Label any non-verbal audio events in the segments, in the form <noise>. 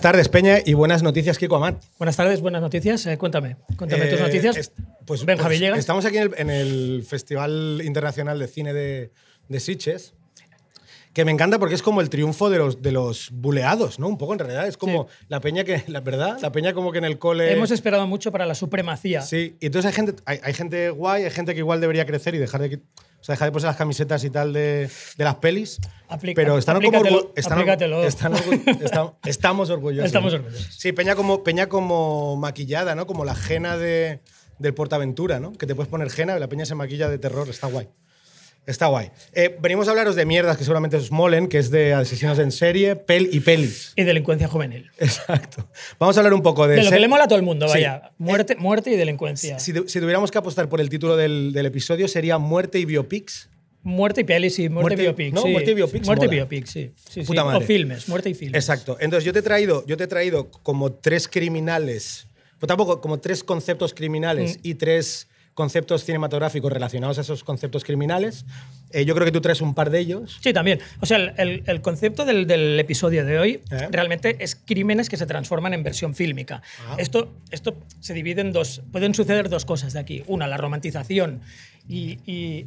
Buenas tardes, Peña, y buenas noticias, Kiko Amat. Buenas tardes, buenas noticias. Eh, cuéntame, cuéntame tus Eh, noticias. est- pues, Benja pues, Villegas. Estamos aquí en el, en el Festival Internacional de Cine de, de Sitges, que me encanta porque es como el triunfo de los, de los buleados, ¿no? Un poco en realidad. Es como la peña que, la verdad, la peña como que en el cole. Hemos esperado mucho para la supremacía. Sí, y entonces hay gente, hay, hay gente guay, hay gente que igual debería crecer y dejar de, o sea, dejar de ponerse las camisetas y tal de, de las pelis. Aplica- pero están como están, <laughs> están estamos orgullosos. Estamos orgullosos. Sí, Peña como, Peña como maquillada, ¿no? Como la jena de, del Portaventura, ¿no? Que te puedes poner jena y la peña se maquilla de terror. Está guay. Está guay. Eh, venimos a hablaros de mierdas que seguramente os molen, que es de asesinos en serie, pel y pelis. Y delincuencia juvenil. Exacto. Vamos a hablar un poco de... De lo que le mola a todo el mundo, Sí. vaya. Muerte, muerte y delincuencia. Si, tu- si tuviéramos que apostar por el título del, del episodio, sería Muerte y Biopics. Muerte y pelis, sí. Muerte, Muerte- y biopics. no, sí. muerte y biopics Muerte y biopics, sí. sí. Puta madre. O filmes, muerte y filmes. Exacto. Entonces yo te he traído, yo te he traído como tres criminales, pues tampoco, como tres conceptos criminales Mm. y tres conceptos cinematográficos relacionados a esos conceptos criminales. Eh, yo creo que tú traes un par de ellos. Sí, también. O sea, el, el- el concepto del, del episodio de hoy ¿Eh? realmente es crímenes que se transforman en versión fílmica. Ah. Esto, esto se divide en dos. Pueden suceder dos cosas de aquí. Una, la romantización y, y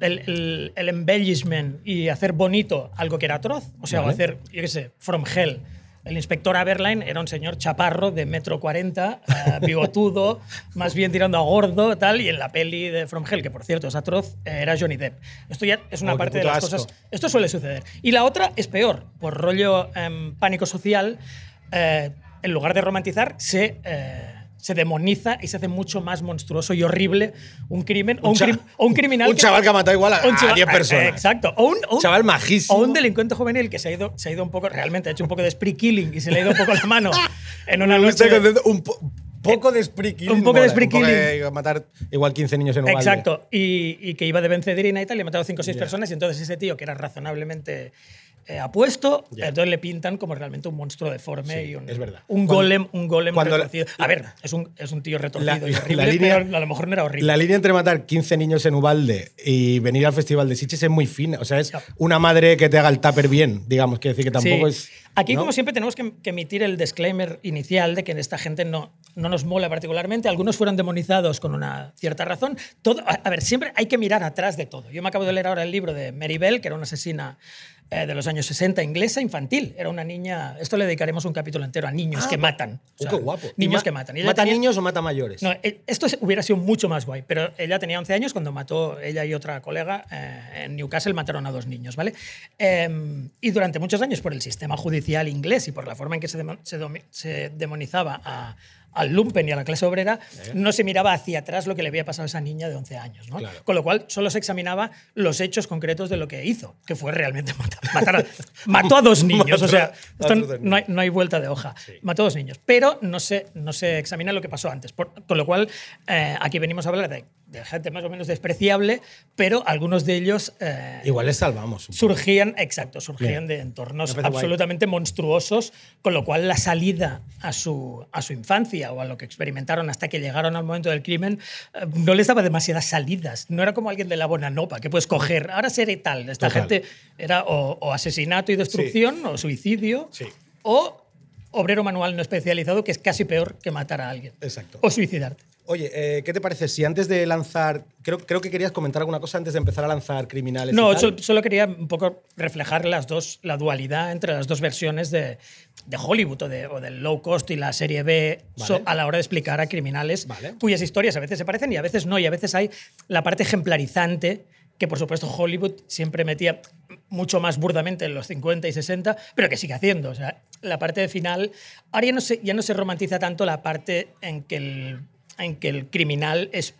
el, el- el embellishment y hacer bonito algo que era atroz. O sea, o Vale. hacer, yo qué sé, From Hell. El inspector Aberline era un señor chaparro de metro 40, eh, bigotudo, <laughs> más bien tirando a gordo, tal, y en la peli de From Hell, que por cierto es atroz, eh, era Johnny Depp. Esto ya es una Oh, parte de las asco. cosas esto suele suceder. Y la otra es peor, por rollo em, pánico social, eh, en lugar de romantizar, se, eh, se demoniza y se hace mucho más monstruoso y horrible un crimen o un, crim- o un criminal. un chaval que ha matado igual a- un a chaval- 10 personas. eh, Exacto. O un, o un- Chaval majísimo. O un delincuente juvenil que se ha ido, se ha ido un poco, realmente ha hecho un poco de spree killing y se le ha ido un poco la mano <laughs> en una noche. un po- poco de spree killing Un poco de mola, spree un poco killing. de matar igual 15 niños en Uvalde. Exacto, y, y que iba de Vencedrina y tal, y ha matado 5 o 6 personas, y entonces ese tío, que era razonablemente eh, apuesto, entonces le pintan como realmente un monstruo deforme Sí, y un, es verdad. un golem, un golem cuando la- retorcido. A ver, es un, es un tío retorcido La- y la horrible, línea- pero a lo mejor no era horrible. La línea entre matar 15 niños en Ubalde y venir al Festival de Sitges es muy fina. O sea, es una madre que te haga el tupper bien, digamos. Quiere decir que tampoco Sí. es. Aquí, ¿no? como siempre, tenemos que, que emitir el disclaimer inicial de que esta gente no, no nos mola particularmente. Algunos fueron demonizados con una cierta razón. Todo, a, a ver, siempre hay que mirar atrás de todo. Yo me acabo de leer ahora el libro de Mary Bell, que era una asesina eh, de los años 60, inglesa, infantil. Era una niña. Esto le dedicaremos un capítulo entero a niños Ah, que matan. Oh, O sea, qué guapo. Niños que matan. Ella ¿Mata tenía- niños o mata mayores? no, eh, esto es- hubiera sido mucho más guay, pero ella tenía 11 años cuando mató, ella y otra colega eh, en Newcastle mataron a dos niños, ¿vale? Eh, y durante muchos años por el sistema judicial inglés y por la forma en que se, se se demonizaba a- al lumpen y a la clase obrera, no se miraba hacia atrás lo que le había pasado a esa niña de 11 años, ¿no? Claro. Con lo cual solo se examinaba los hechos concretos de lo que hizo, que fue realmente matar, matar a, mató a dos <laughs> niños, o sea, esto no hay, no hay vuelta de hoja. Mató a dos niños, pero no se, no se examina lo que pasó antes. Por- con lo cual, eh, aquí venimos a hablar de, de gente más o menos despreciable, pero algunos de ellos eh, Igual les salvamos. surgían, exacto, surgían Bien. de entornos guay. absolutamente monstruosos, con lo cual la salida a su, a su infancia o a lo que experimentaron hasta que llegaron al momento del crimen eh, no les daba demasiadas salidas. No era como alguien de la Bonanopa que puedes coger, ahora seré tal. Esta Total. gente era o, o asesinato y destrucción o suicidio Sí. o obrero manual no especializado, que es casi peor que matar a alguien. Exacto. O suicidarte. Oye, eh, ¿qué te parece si antes de lanzar. Creo, creo que querías comentar alguna cosa antes de empezar a lanzar criminales. y No, tal? sol- solo quería un poco reflejar las dos, la dualidad entre las dos versiones de, de Hollywood o, de- o del low cost y la serie B so- Vale. a la hora de explicar a criminales Vale. cuyas historias a veces se parecen y a veces no. Y a veces hay la parte ejemplarizante que por supuesto Hollywood siempre metía mucho más burdamente en los 50 y 60, pero que sigue haciendo. O sea, la parte final, ahora ya no se, ya no se romantiza tanto la parte en que el, en que el criminal es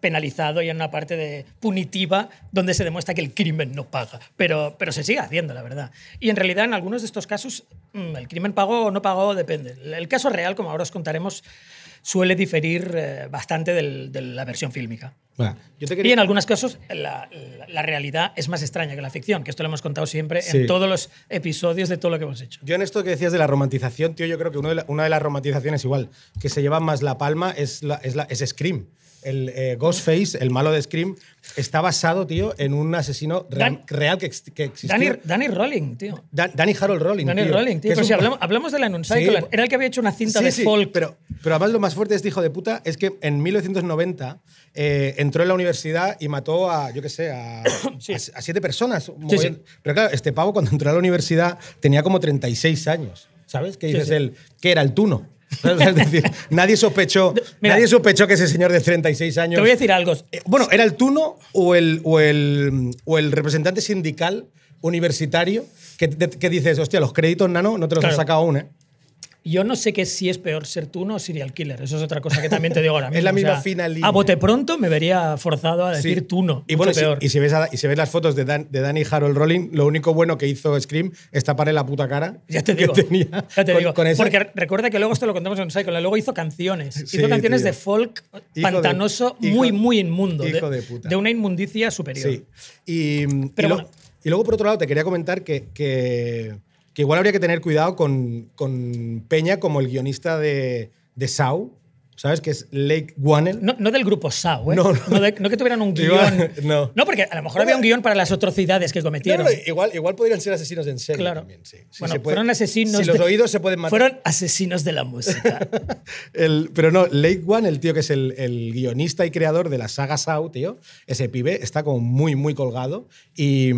penalizado y en una parte de punitiva donde se demuestra que el crimen no paga. Pero, pero se sigue haciendo, la verdad. Y en realidad, en algunos de estos casos, mm, el crimen pagó o no pagó depende. El caso real, como ahora os contaremos, suele diferir eh, bastante del- de la versión fílmica. Va, yo te Y quería- en algunos casos la, la- la realidad es más extraña que la ficción, que esto lo hemos contado siempre Sí. en todos los episodios de todo lo que hemos hecho. Yo en esto que decías de la romantización, tío, yo creo que uno de la- una de las romantizaciones igual que se lleva más la palma es, es, es Scream. El eh, Ghostface, el malo de Scream, está basado, tío, en un asesino real, Dan- real que, que existió. Danny, Danny Rolling, tío. Da- Danny Harold Rolling. Danny tío, Rolling, tío. Pero un- si hablamos, hablamos de la Sí. era el que había hecho una cinta Sí, de sí, folk. Pero, pero además lo más fuerte de este hijo de puta es que en 1990 eh, entró en la universidad y mató a, yo qué sé, a, <coughs> a- a siete personas. Pero claro, este pavo cuando entró a la universidad tenía como 36 años. ¿Sabes? Que dices él, que era el tuno. <laughs> Es decir, nadie sospechó, Mira. nadie sospechó que ese señor de 36 años. Te voy a decir algo. Eh, Bueno, ¿era el tuno o el, o el, o el representante sindical universitario que, que dices, hostia, los créditos nano no te los Claro. has sacado aún, ¿eh? Yo no sé que si es peor ser tú o serial killer. Eso es otra cosa que también te digo ahora <laughs> Es mismo. la O misma sea, fina línea. A bote pronto me vería forzado a decir Sí. tú no. Y bueno, mucho si, peor. y si ves, a- y si ves las fotos de, Dan- de Danny Harold Rolling, lo único bueno que hizo Scream es taparle la puta cara. <laughs> ya te que digo. tenía ya te con- digo. con Porque recuerda que luego esto lo contamos en Psycho. Luego hizo canciones. <laughs> Sí, hizo canciones tío. de folk Hijo de- pantanoso hijo- muy, muy inmundo. hijo de puta. una inmundicia superior. Sí. Y, Pero y, lo- bueno. y luego, por otro lado, te quería comentar que, que, que igual habría que tener cuidado con, con Peña como el guionista de, de Saw, ¿sabes? Que es Lake Wannell. No, no del grupo SAO, ¿eh? No, no. de- no que tuvieran un guion. <laughs> no. porque a lo mejor había un guion para las atrocidades que No, cometieron. no, igual, igual podrían ser asesinos en serie Claro. también, sí. Sí, bueno, se fueron asesinos. Si los de- oídos se pueden matar. Fueron asesinos de la música. <laughs> El- pero no, Lake One, el tío que es el, el guionista y creador de la saga Saw, tío, ese pibe está como muy, muy colgado y,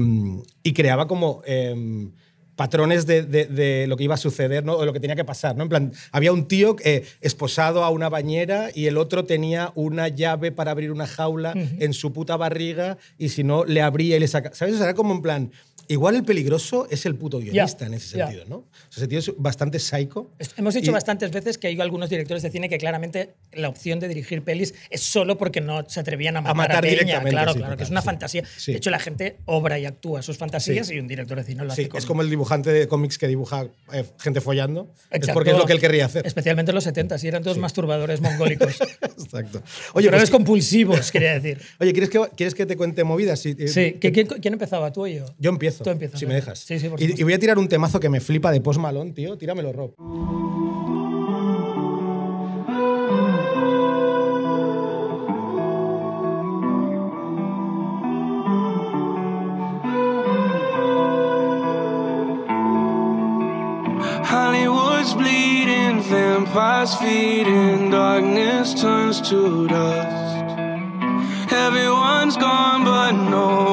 y creaba como em, patrones de, de- de lo que iba a suceder, ¿no? O lo que tenía que pasar, ¿no? En plan, había un tío eh, esposado a una bañera y el otro tenía una llave para abrir una jaula en su puta barriga y si no, le abría y le sacaba. ¿Sabes? O sea, era como en plan, igual el peligroso es el puto guionista en ese sentido, ¿no? O sea, ese tío es bastante psycho. Hemos dicho Y- bastantes veces que hay algunos directores de cine que claramente la opción de dirigir pelis es solo porque no se atrevían a matar a, matar Peña. directamente, Claro, sí, claro, que es una sí. fantasía. Sí. De hecho, la gente obra y actúa sus fantasías y un director de cine lo hace Sí, con- es como el dibujante de cómics que dibuja eh, gente follando. Es Exacto. porque es lo que él querría hacer. Especialmente en los 70, y eran todos masturbadores mongólicos. <laughs> Exacto. Oye, Pero pues- es compulsivos, quería decir. <laughs> oye ¿quieres, que, ¿quieres que te cuente movidas? Sí. eh, ¿qui- ¿quién, quién empezaba, tú o yo? Yo empiezo. Tú empiezas, si me dejas. Sí, sí, por y, y voy a tirar un temazo que me flipa de Post Malone, tío. Tíramelo, Rob. Hollywood's bleeding, vampires feeding, darkness turns to dust. Everyone's gone, but no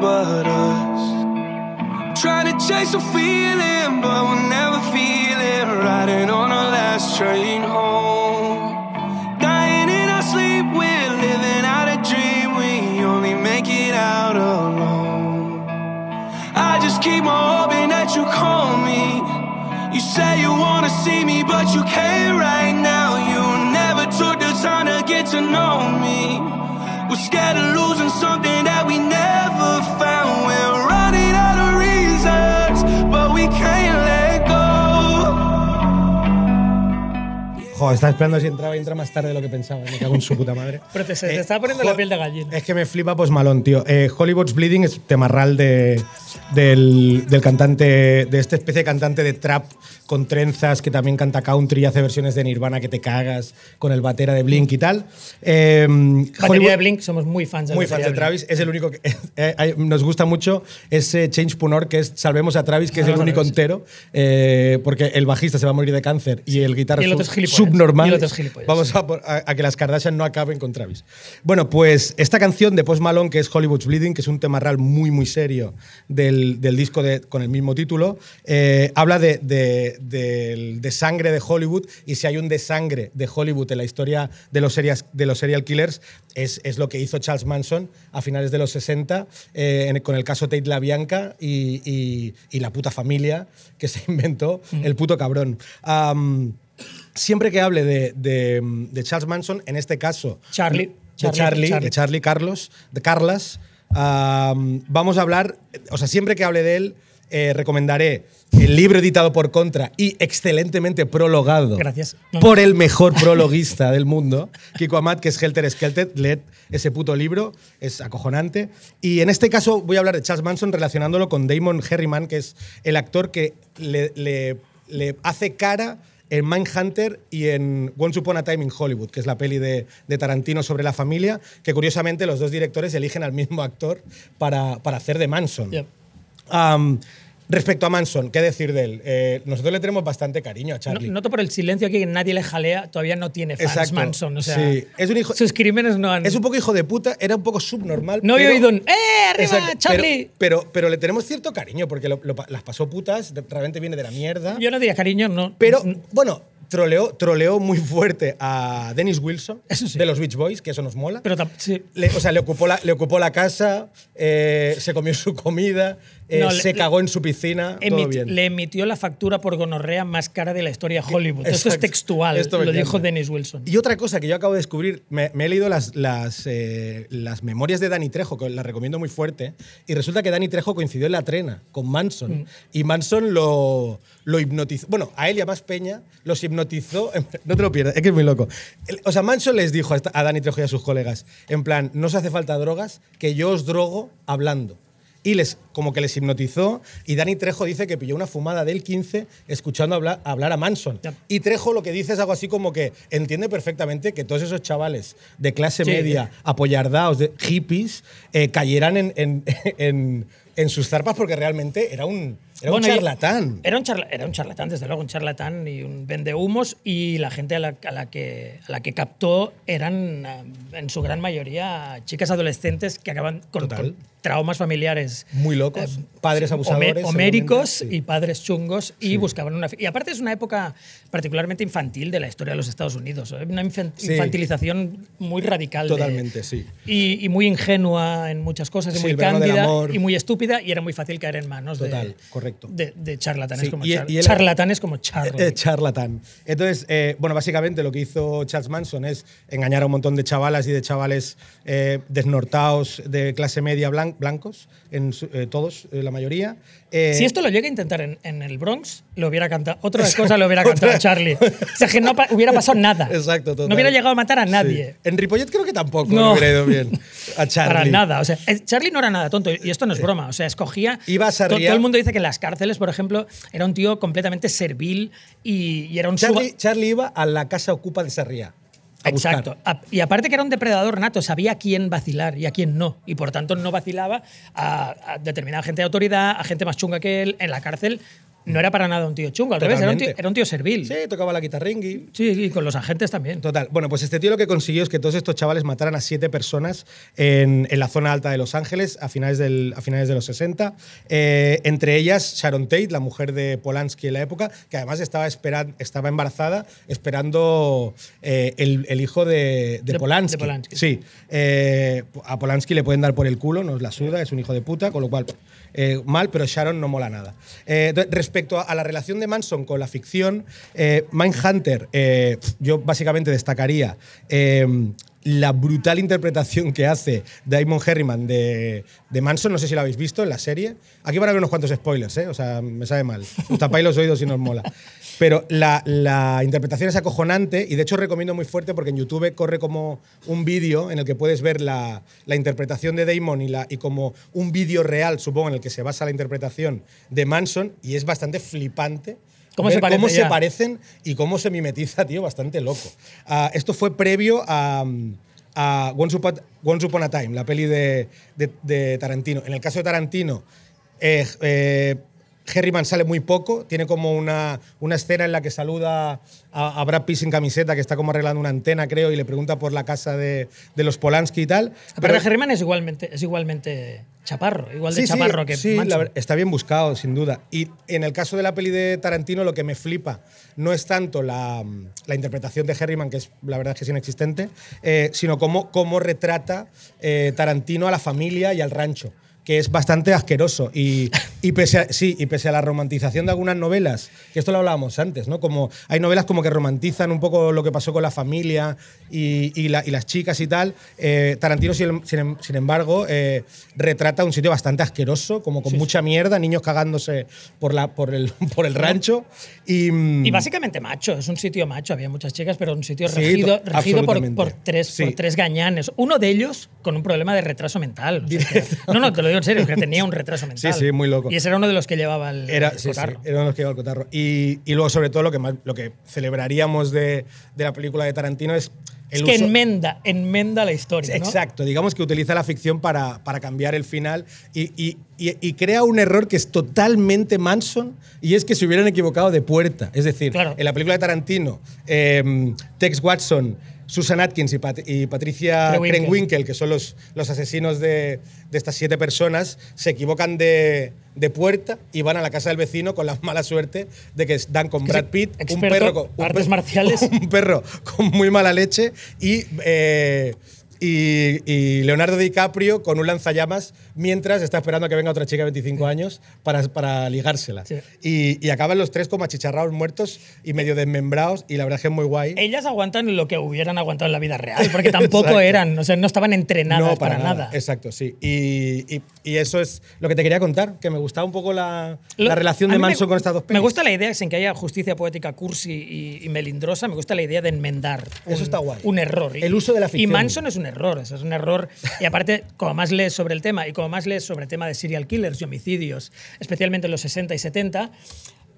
but us. Trying to chase a feeling, but we'll never feel it. Riding on our last train home. Dying in our sleep, we're living out a dream. We only make it out alone. I just keep on hoping that you call me. You say you wanna see me, but you can't right now. You never took the time to get to know me. We're scared of losing something that we never found. We're running out of reasons, but we can't let go. Joder, estaba esperando si entraba y entra más tarde de lo que pensaba. Me cago en su puta madre. Pero te, se te Eh, estaba poniendo la piel de gallina. Es que me flipa Post Malone, tío. Eh, Hollywood's Bleeding es temarral de, del, del cantante, de esta especie de cantante de trap con trenzas que también canta country y hace versiones de Nirvana que te cagas con el batera de Blink y tal. Eh, Hollywood- de Blink, somos muy fans de muy fans de Travis. Es el único que <laughs> eh, nos gusta mucho ese Change Punor que es Salvemos a Travis, que es el Salvemos a único entero, eh, porque el bajista se va a morir de cáncer y el guitarra Y el sub- subnormal. Y el otro es gilipollas. Vamos a, a- a que las Kardashian no acaben con Travis. Bueno, pues esta canción de Post Malone, que es Hollywood's Bleeding, que es un tema real muy, muy serio del, del disco de- con el mismo título, eh, habla de, de, sangre de Hollywood y si hay un desangre de Hollywood en la historia de los, serias, de los serial killers, es, es lo que hizo Charles Manson a finales de los 60 eh, en- con el caso Tate LaBianca y, y, y la puta familia que se <laughs> inventó, el puto cabrón. Siempre que hable de, de- de Charles Manson, en este caso Charlie. de Charlie, Charlie, Charlie. de Charlie Carlos, de Carlas, am, vamos a hablar, o sea, siempre que hable de él, eh, recomendaré el libro editado por Contra y excelentemente prologado Gracias. Por el mejor prologuista del mundo, Kiko Amat, que es Helter Skelter. Leed ese puto libro, es acojonante. Y en este caso voy a hablar de Charles Manson relacionándolo con Damon Herriman, que es el actor que le, le- le hace cara en Mindhunter y en Once Upon a Time in Hollywood, que es la peli de, de Tarantino sobre la familia, que curiosamente los dos directores eligen al mismo actor para, para hacer de Manson. Respecto a Manson, ¿qué decir de él? Eh, nosotros le tenemos bastante cariño a No- Charlie. noto por el silencio aquí que nadie le jalea, todavía no tiene fans Exacto. Manson. O sea, Sí. Es un hijo- sus crímenes no han. Es un poco hijo de puta, era un poco subnormal. no he pero- oído un. ¡Eh, arriba, Exacto, Charlie! Pero, pero, pero le tenemos cierto cariño porque lo- lo pa- las pasó putas, realmente viene de la mierda. Yo no diría cariño, no. pero, bueno, troleó, troleó muy fuerte a Dennis Wilson sí. de los Beach Boys, que eso nos mola. Pero sí. Le- o sea, le ocupó la, le ocupó la casa, eh, se comió su comida, eh, No, le- se cagó en su piscina, todo Emit- bien. le emitió la factura por gonorrea más cara de la historia de Hollywood. Esto es Exacto. textual, Esto lo dijo. Dennis Wilson. Y otra cosa que yo acabo de descubrir, me, me he leído las, las, eh, las memorias de Dani Trejo, que las recomiendo muy fuerte, y resulta que Dani Trejo coincidió en la trena con Manson, Mm. y Manson lo, lo hipnotizó, bueno, a él y a más Peña los hipnotizó, no te lo pierdas, es que es muy loco. O sea, Manson les dijo a, Dani Trejo y a sus colegas, en plan, no os hace falta drogas, que yo os drogo hablando. Y les, como que les hipnotizó. Y Dani Trejo dice que pilló una fumada del 15 escuchando hablar, hablar a Manson. Y Trejo lo que dice es algo así como que entiende perfectamente que todos esos chavales de clase Sí. media, apoyardaos, de hippies, eh, cayeran en, en- <laughs> en- en sus zarpas porque realmente era un, era Bueno, un charlatán. Era un, charla- era un charlatán, desde luego, un charlatán y un vendehumos. Y la gente a la, a la que, a la que captó eran, ah, en su gran mayoría, chicas adolescentes que acaban con, con traumas familiares. Muy locos, padres Home- abusadores. homéricos sí. y padres chungos y buscaban una y aparte es una época particularmente infantil de la historia de los Estados Unidos ¿eh? una infan- Sí. infantilización muy radical de- Totalmente, sí. y, y muy ingenua en muchas cosas y Sí, muy cándida y muy estúpida y era muy fácil caer en manos Total, de, correcto. De, de charlatanes Sí, como y- Char- y él- charlatanes como Charlie Eh, charlatán. Entonces, eh, bueno, básicamente lo que hizo Charles Manson es engañar a un montón de chavalas y de chavales eh, desnortados de clase media blan- blancos, en su- eh, todos, eh, la mayoría. Eh, si esto lo llega a intentar en, en el Bronx, lo hubiera cantado. Otra cosa lo hubiera cantado a Charlie. O sea, que no pa- hubiera pasado nada. Exacto, total. No hubiera llegado a matar a nadie. Sí. En Ripollet creo que tampoco No. hubiera ido bien <laughs> a Charlie. Para nada. O sea, eh, Charlie no era nada tonto. Y esto no es broma. O sea, escogía. Iba a to- Sarriá. Todo el mundo dice que en las cárceles, por ejemplo, era un tío completamente servil y, y era un Charlie, Charlie iba a la casa ocupa de Sarriá. Buscar. Exacto. Y aparte que era un depredador nato, sabía a quién vacilar y a quién no. Y por tanto no vacilaba a, a determinada gente de autoridad, a gente más chunga que él. En la cárcel no era para nada un tío chungo, al revés, era un tío, Totalmente. era un tío servil. Sí, tocaba la guitarringui. Sí, y con los agentes también. Total. Bueno, pues este tío lo que consiguió es que todos estos chavales mataran a siete personas en, en la zona alta de Los Ángeles a finales, del, a finales de los 60. Eh, entre ellas Sharon Tate, la mujer de Polanski en la época, que además estaba, esperan- estaba embarazada esperando eh, el, el hijo de, de De- Polanski. de Polanski. Sí. Eh, a Polanski le pueden dar por el culo, nos la suda, es un hijo de puta, con lo cual eh, mal, pero Sharon no mola nada. Eh, respecto a, la relación de Manson con la ficción, eh, Mindhunter, eh, yo básicamente destacaría la brutal interpretación que hace Damon Herriman de, Manson, no sé si lo habéis visto en la serie. Aquí van a ver unos cuantos spoilers. O sea, me sabe mal. Tapáis los oídos y nos mola. Pero la, la interpretación es acojonante y de hecho recomiendo muy fuerte porque en YouTube corre como un vídeo en el que puedes ver la, la interpretación de Damon y, la, y como un vídeo real, supongo, en el que se basa la interpretación de Manson y es bastante flipante. ¿Cómo se parece cómo se parecen y cómo se mimetiza, tío, bastante loco. Ah, esto fue previo a, a Once, Upon, Once Upon a Time, la peli de, de- de Tarantino. En el caso de Tarantino, eh, eh, Herriman sale muy poco, tiene como una, una escena en la que saluda a, a Brad Pitt sin camiseta, que está como arreglando una antena, creo, y le pregunta por la casa de, de los Polanski y tal. Pero Herriman es igualmente, es igualmente chaparro, igual de Sí, sí, chaparro que sí, la está bien buscado, sin duda. Y en el caso de la peli de Tarantino, lo que me flipa no es tanto la, la interpretación de Herriman, que es la verdad es que es inexistente, eh, sino cómo, cómo retrata eh, Tarantino a la familia y al rancho que es bastante asqueroso. Y, y, pese a, sí, y pese a la romantización de algunas novelas, que esto lo hablábamos antes, ¿no? Como hay novelas como que romantizan un poco lo que pasó con la familia y, y la- y las chicas y tal. eh, Tarantino, sin, sin- embargo, eh, retrata un sitio bastante asqueroso, como con mucha mierda, niños cagándose por, la, por, el, <laughs> por el rancho. Y, mm, Y básicamente macho, es un sitio macho, había muchas chicas, pero un sitio Sí, regido, to- regido por, por tres, Sí. por tres gañanes. Uno de ellos con un problema de retraso mental. o sea que- no, no, te lo digo en serio, que tenía un retraso mental. sí, muy loco. Y ese era uno de los que llevaba el, Era, el sí, sí, cotarro. era uno de los que llevaba el cotarro. Y, y luego, sobre todo, lo que, más, lo que celebraríamos de, de la película de Tarantino es el Es que uso- enmenda, enmenda la historia. ¿no? Exacto, digamos que utiliza la ficción para, para cambiar el final y, y- y- y crea un error que es totalmente Manson y es que se hubieran equivocado de puerta. Es decir, Claro. en la película de Tarantino, eh, Tex Watson, Susan Atkins y, Pat- y Patricia Krenwinkel. Que son los, los asesinos de, de estas siete personas, se equivocan de, de puerta y van a la casa del vecino con la mala suerte de que dan con Brad Pitt, un perro con, un artes marciales. <laughs> un perro con muy mala leche y, eh, y, y Leonardo DiCaprio con un lanzallamas mientras está esperando a que venga otra chica de 25 años para, para ligársela. Sí. Y, y acaban los tres como achicharrados muertos y medio desmembrados y la verdad es que es muy guay. Ellas aguantan lo que hubieran aguantado en la vida real, porque <laughs> tampoco eran, o sea, no estaban entrenadas no, para, nada. Exacto, sí. Y, y- y eso es lo que te quería contar, que me gustaba un poco la, Lo- la relación de mí me- Manson con estas dos Me pelis. gusta la idea, sin que haya justicia poética cursi y, y melindrosa, me gusta la idea de enmendar un, Eso está guay. un error. Y- El uso de la Y ficción. Manson es un error, eso es un error. Y aparte, como más lees sobre el tema y como más lees sobre el tema de serial killers y homicidios, especialmente en los 60 y 70,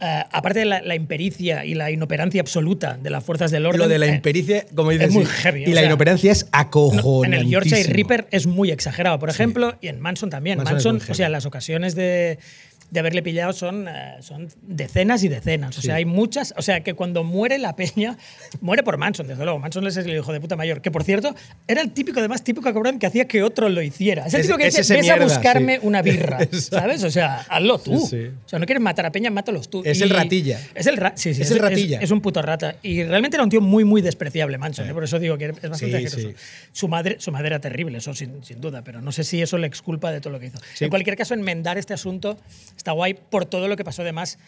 eh, aparte de la, la impericia y la inoperancia absoluta de las fuerzas del orden. Lo de la eh, impericia, como dices, es muy sí, heavy, y la sea, inoperancia es no, acojonantísimo. en el Yorkshire Reaper es muy exagerado, por ejemplo, y en Manson también. Manson Manson, o sea, las ocasiones de, de haberle pillado son, eh, son decenas y decenas. O sea, hay muchas. O sea, que cuando muere la peña, muere por Manson, desde luego. Manson es el hijo de puta mayor. Que por cierto, era el típico, además, típico cabrón que hacía que otro lo hiciera. Es el típico que es dice: ves a buscarme sí. una birra. <laughs> ¿Sabes? O sea, hazlo tú. Sí. O sea, no quieres matar a peña, mátalos tú. Es el ratilla. Es el, ra- sí, sí, Es el ratilla. Es, un puto rata. Y realmente era un tío muy, muy despreciable, Manson. ¿eh? Por eso digo que es bastante asqueroso. Su madre, su madre era terrible, eso sin, sin duda, pero no sé si eso le exculpa de todo lo que hizo. En cualquier caso, enmendar este asunto está guay por todo lo que pasó de más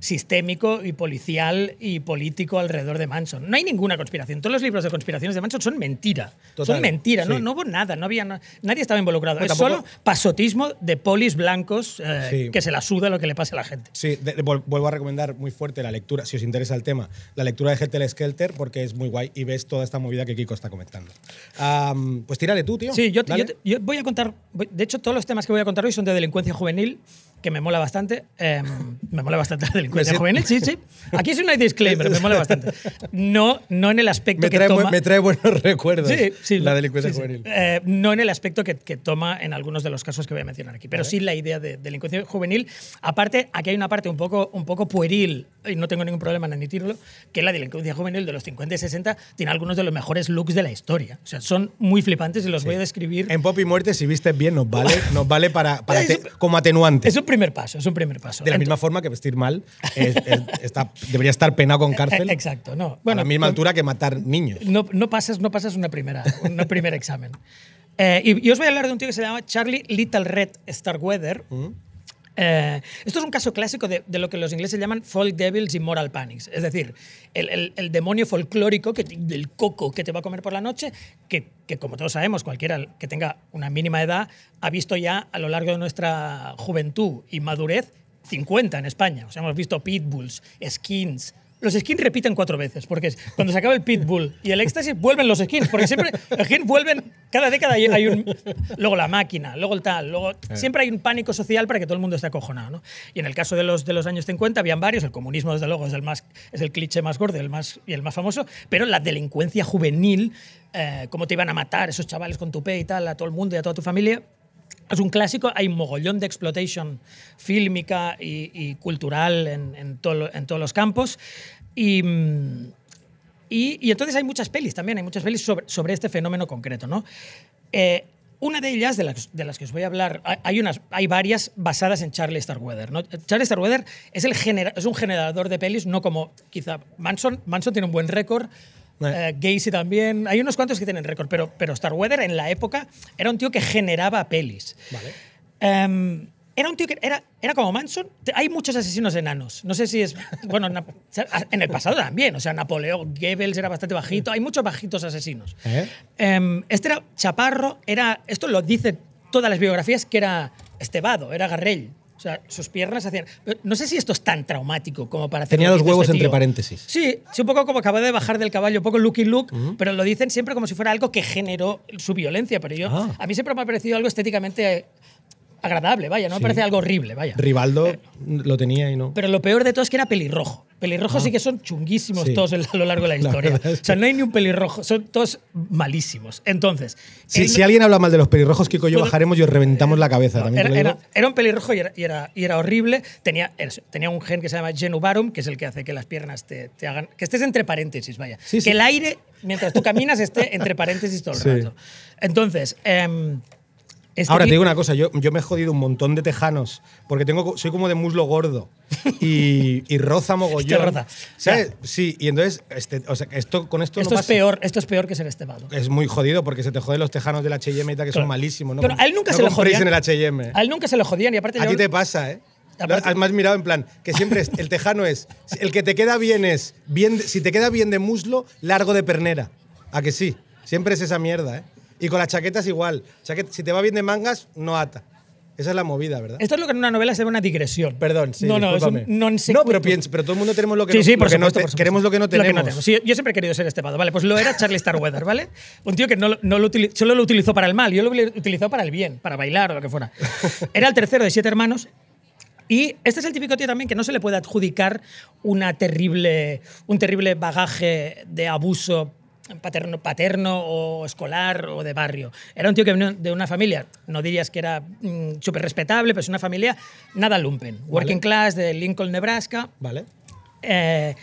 sistémico y policial y político alrededor de Manson. No hay ninguna conspiración. Todos los libros de conspiraciones de Manson son mentira. Total, son mentira. No, sí. no hubo nada. No había, na- nadie estaba involucrado. Es tampoco- solo pasotismo de polis blancos eh, Sí. que se la suda lo que le pase a la gente. Sí, de- de- vuelvo a recomendar muy fuerte la lectura, si os interesa el tema, la lectura de Hetel Skelter, porque es muy guay y ves toda esta movida que Kiko está comentando. Am, pues tírale tú, tío. Sí, yo, yo te- yo voy a contar. De hecho, todos los temas que voy a contar hoy son de delincuencia juvenil, que me mola bastante. eh, me mola bastante la delincuencia juvenil, sí, sí. Aquí no hay disclaimer, me mola bastante. No, no en el aspecto me, que trae, bu- toma. me trae buenos <laughs> recuerdos Sí, sí, la delincuencia sí, juvenil. Eh, no en el aspecto que, que toma en algunos de los casos que voy a mencionar aquí, pero sí la idea de delincuencia juvenil. Aparte, aquí hay una parte un poco, un poco pueril, y no tengo ningún problema en admitirlo, que la delincuencia juvenil de los 50 y 60 tiene algunos de los mejores looks de la historia. O sea, son muy flipantes y los voy a describir. En Pop y Muerte, si vistes bien, nos vale, <laughs> nos vale para, para Es- te- como atenuante. Es un primer paso, es un primer paso. de la misma forma que vestir mal <laughs> es- es- está- debería estar penado con cárcel. Eh, Exacto, no. a la misma altura que matar niños. No, no pasas, no pasas una primera, un primer examen. Eh, y, y os voy a hablar de un tío que se llama Charlie Little Red Starweather. Eh, esto es un caso clásico de, de lo que los ingleses llaman folk devils y moral panics. Es decir, el, el- el demonio folclórico que, del coco que te va a comer por la noche, que, que como todos sabemos, cualquiera que tenga una mínima edad ha visto ya a lo largo de nuestra juventud y madurez 50 en España. O sea, hemos visto pitbulls, skins. Los skins repiten cuatro veces, porque es- cuando se acaba el pitbull y el éxtasis, vuelven los skins, porque siempre los skins vuelven, cada década hay, un... Luego la máquina, luego el tal, luego... Siempre hay un pánico social para que todo el mundo esté acojonado, ¿no? Y en el caso de los, de los años 50 habían varios, el comunismo desde luego es el, más, es el cliché más gordo el más, y el más famoso, pero la delincuencia juvenil, eh, cómo te iban a matar esos chavales con tupé y tal, a todo el mundo y a toda tu familia, es un clásico, hay mogollón de exploitation fílmica y, y cultural en, en, todo en todos los campos. Y, mm, y, y entonces hay muchas pelis también, hay muchas pelis sobre, sobre este fenómeno concreto. ¿no? Eh, una de ellas, de las, de las que os voy a hablar, hay- unas, hay varias basadas en Charlie Starkweather. ¿no? Charlie Starkweather es, el genera- es un generador de pelis, no como quizá Manson. Manson tiene un buen récord. Eh. Gacy también. Hay unos cuantos que tienen récord, pero, pero Starkweather en la época era un tío que generaba pelis. Vale. Em, era un tío que era, era como Manson. Hay muchos asesinos enanos. No sé si es. Bueno, en el pasado también. O sea, Napoleón, Goebbels era bastante bajito. Hay muchos bajitos asesinos. ¿Eh? Em, este era Chaparro. Era, esto lo dicen todas las biografías que era estebado, era Garrell. O sea, sus piernas hacían. No sé si esto es tan traumático como para hacer Tenía lo los huevos este entre paréntesis. Sí, sí, un poco como acaba de bajar del caballo, un poco Lucky Luke, pero lo dicen siempre como si fuera algo que generó su violencia. Pero yo, Ah. a mí siempre me ha parecido algo estéticamente agradable, vaya, no me parece algo horrible, vaya. Rivaldo lo tenía y no. Pero lo peor de todo es que era pelirrojo. Pelirrojos sí que son chunguísimos Ah. Sí. todos a lo largo de la <laughs> historia. O sea, no hay ni un pelirrojo, son todos malísimos. Entonces, Si, él- si alguien habla mal de los pelirrojos, Kiko y yo bajaremos y os reventamos la cabeza. También era, era- era un pelirrojo y era, y era, y era horrible. Tenía, tenía un gen que se llama genubarum, que es el que hace que las piernas te, te hagan. que estés entre paréntesis, vaya. Sí, que sí. el aire, mientras tú caminas, esté entre paréntesis todo el Sí. rato. Entonces. em, este Ahora te digo una cosa, yo, yo me he jodido un montón de tejanos porque tengo, soy como de muslo gordo y, y roza <laughs> mogollón. Te roza. ¿Sabes? Sí, y entonces, este, o sea, esto, con esto, Esto no es, pasa. peor, esto es peor que ser estebado. Es muy jodido porque se te joden los tejanos del H&M y tal, que Claro. son malísimos. ¿no? Pero a él nunca no se compréis jodían. en el H&M. A él nunca se lo jodían y aparte A ti te pasa, ¿eh? Aparte- Has más mirado en plan, que siempre es, el tejano es, el que te queda bien es, bien, si te queda bien de muslo, largo de pernera. ¿A que sí? Siempre es esa mierda, ¿eh? Y con las chaquetas igual. Chaquet- si te va bien de mangas, no ata. Esa es la movida, ¿verdad? Esto es lo que en una novela se llama una digresión. Perdón, sí, No, no, es un non No, pero, piensa, pero todo el mundo tenemos lo que Sí, no, sí, por lo que no supuesto, te- por supuesto. queremos lo que no tenemos. tenemos. Sí, yo siempre he querido ser estebado, ¿vale? Pues lo era Charlie Starweather, ¿vale? Un tío que no, lo- no lo solo lo utilizó para el mal, yo lo utilizó para el bien, para bailar o lo que fuera. <laughs> Era el tercero de siete hermanos. Y este es el típico tío también que no se le puede adjudicar una terrible, un terrible bagaje de abuso paterno, paterno o escolar o de barrio. Era un tío que venía de una familia, no dirías que era súper respetable, pero es una familia nada lumpen. Working class de Lincoln, Nebraska. ¿Vale? Eh,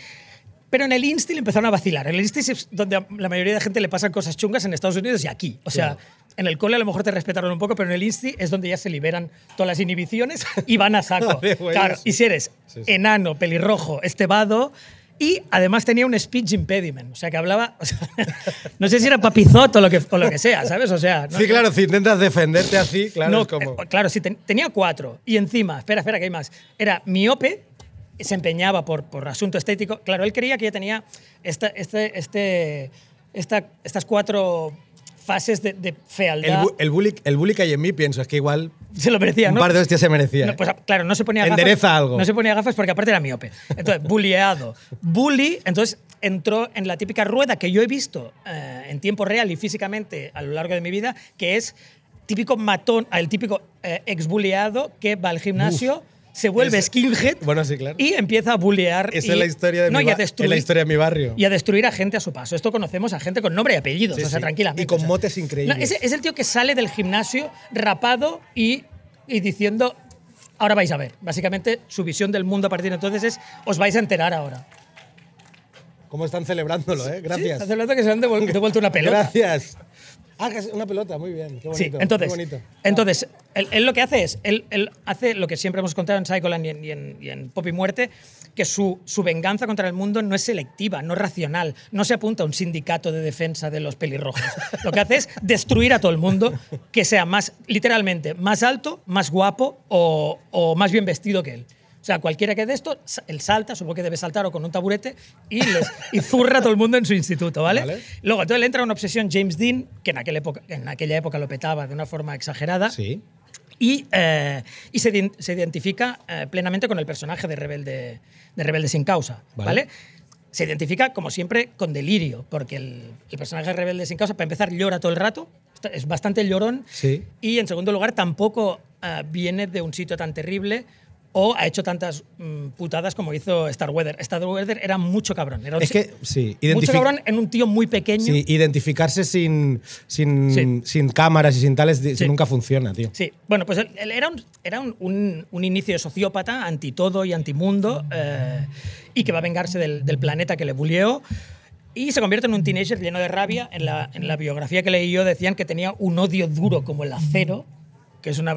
pero en el Insti le empezaron a vacilar. En el Insti es donde a la mayoría de gente le pasan cosas chungas en Estados Unidos y aquí. O sea, en el cole a lo mejor te respetaron un poco, pero en el Insti es donde ya se liberan todas las inhibiciones y van a saco. <laughs> Bueno, claro, y si eres Sí, sí. enano, pelirrojo, estebado. Y además tenía un speech impediment, o sea que hablaba, o sea, <laughs> no sé si era papizoto o lo que, o lo que sea, ¿sabes? O sea, no- Sí, claro, si intentas defenderte así, claro, no, es como... eh, claro, sí, ten- tenía cuatro. Y encima, espera, espera, que hay más. Era miope, se empeñaba por, por asunto estético. Claro, él creía que ya tenía esta, este, este, esta- estas cuatro fases de, de El, fealdad. bu- el, bully, el bully que hay en mí, pienso, es que igual se lo merecía, un ¿no? par de hostias se merecía. No, pues, claro, no se ponía gafas. Endereza algo. No se ponía gafas porque aparte era miope. Entonces, bulleado. Bully, entonces entró en la típica rueda que yo he visto eh, en tiempo real y físicamente a lo largo de mi vida, que es típico matón, el típico eh, ex-bulleado que va al gimnasio, se vuelve Ese- skinhead Bueno, sí, claro. y empieza a bullear. Esa y- es la historia de no, mi y a es destruir- la historia de mi barrio. y a destruir a gente a su paso. Esto conocemos a gente con nombre y apellidos, Sí, o sea, sí. tranquilamente. Y con o sea. motes increíbles. No, ese es el tío que sale del gimnasio rapado y, y diciendo, ahora vais a ver. Básicamente, su visión del mundo a partir de entonces es, os vais a enterar ahora. ¿Cómo están celebrándolo, eh? Gracias. estás hablando que se han <laughs> devuelto una pelota. Gracias. Ah, una pelota, muy bien. Qué bonito. Sí, entonces, qué bonito. entonces él, él lo que hace es, él, él hace lo que siempre hemos contado en Psycholand y en, y en, y en Pop y Muerte, que su, su venganza contra el mundo no es selectiva, no es racional, no se apunta a un sindicato de defensa de los pelirrojos. Lo que hace es destruir a todo el mundo que sea más, literalmente, más alto, más guapo o, o más bien vestido que él. O sea, cualquiera que de esto, él salta, supongo que debe saltar o con un taburete, y, les, y zurra a todo el mundo en su instituto, ¿vale? Vale. Luego, entonces le entra una obsesión James Dean, que en aquella época, en aquella época lo petaba de una forma exagerada, Sí. y, eh, y se, se identifica eh, plenamente con el personaje de Rebelde, de Rebelde sin causa, Vale. ¿vale? Se identifica, como siempre, con delirio, porque el, el personaje de Rebelde sin causa, para empezar, llora todo el rato, es bastante llorón, Sí. y en segundo lugar, tampoco eh, viene de un sitio tan terrible o ha hecho tantas mm, putadas como hizo Starweather. Starweather era mucho cabrón. Era Es que, sí. mucho cabrón en un tío muy pequeño. Sí, identificarse sin, sin, Sí. sin cámaras y sin tales Sí. nunca funciona, tío. Sí, bueno, pues él, él era, un, era un, un- un inicio de sociópata, anti todo y antimundo, eh, y que va a vengarse del, del planeta que le bulleó. Y se convierte en un teenager lleno de rabia. En la, en la biografía que leí yo decían que tenía un odio duro como el acero, que es una,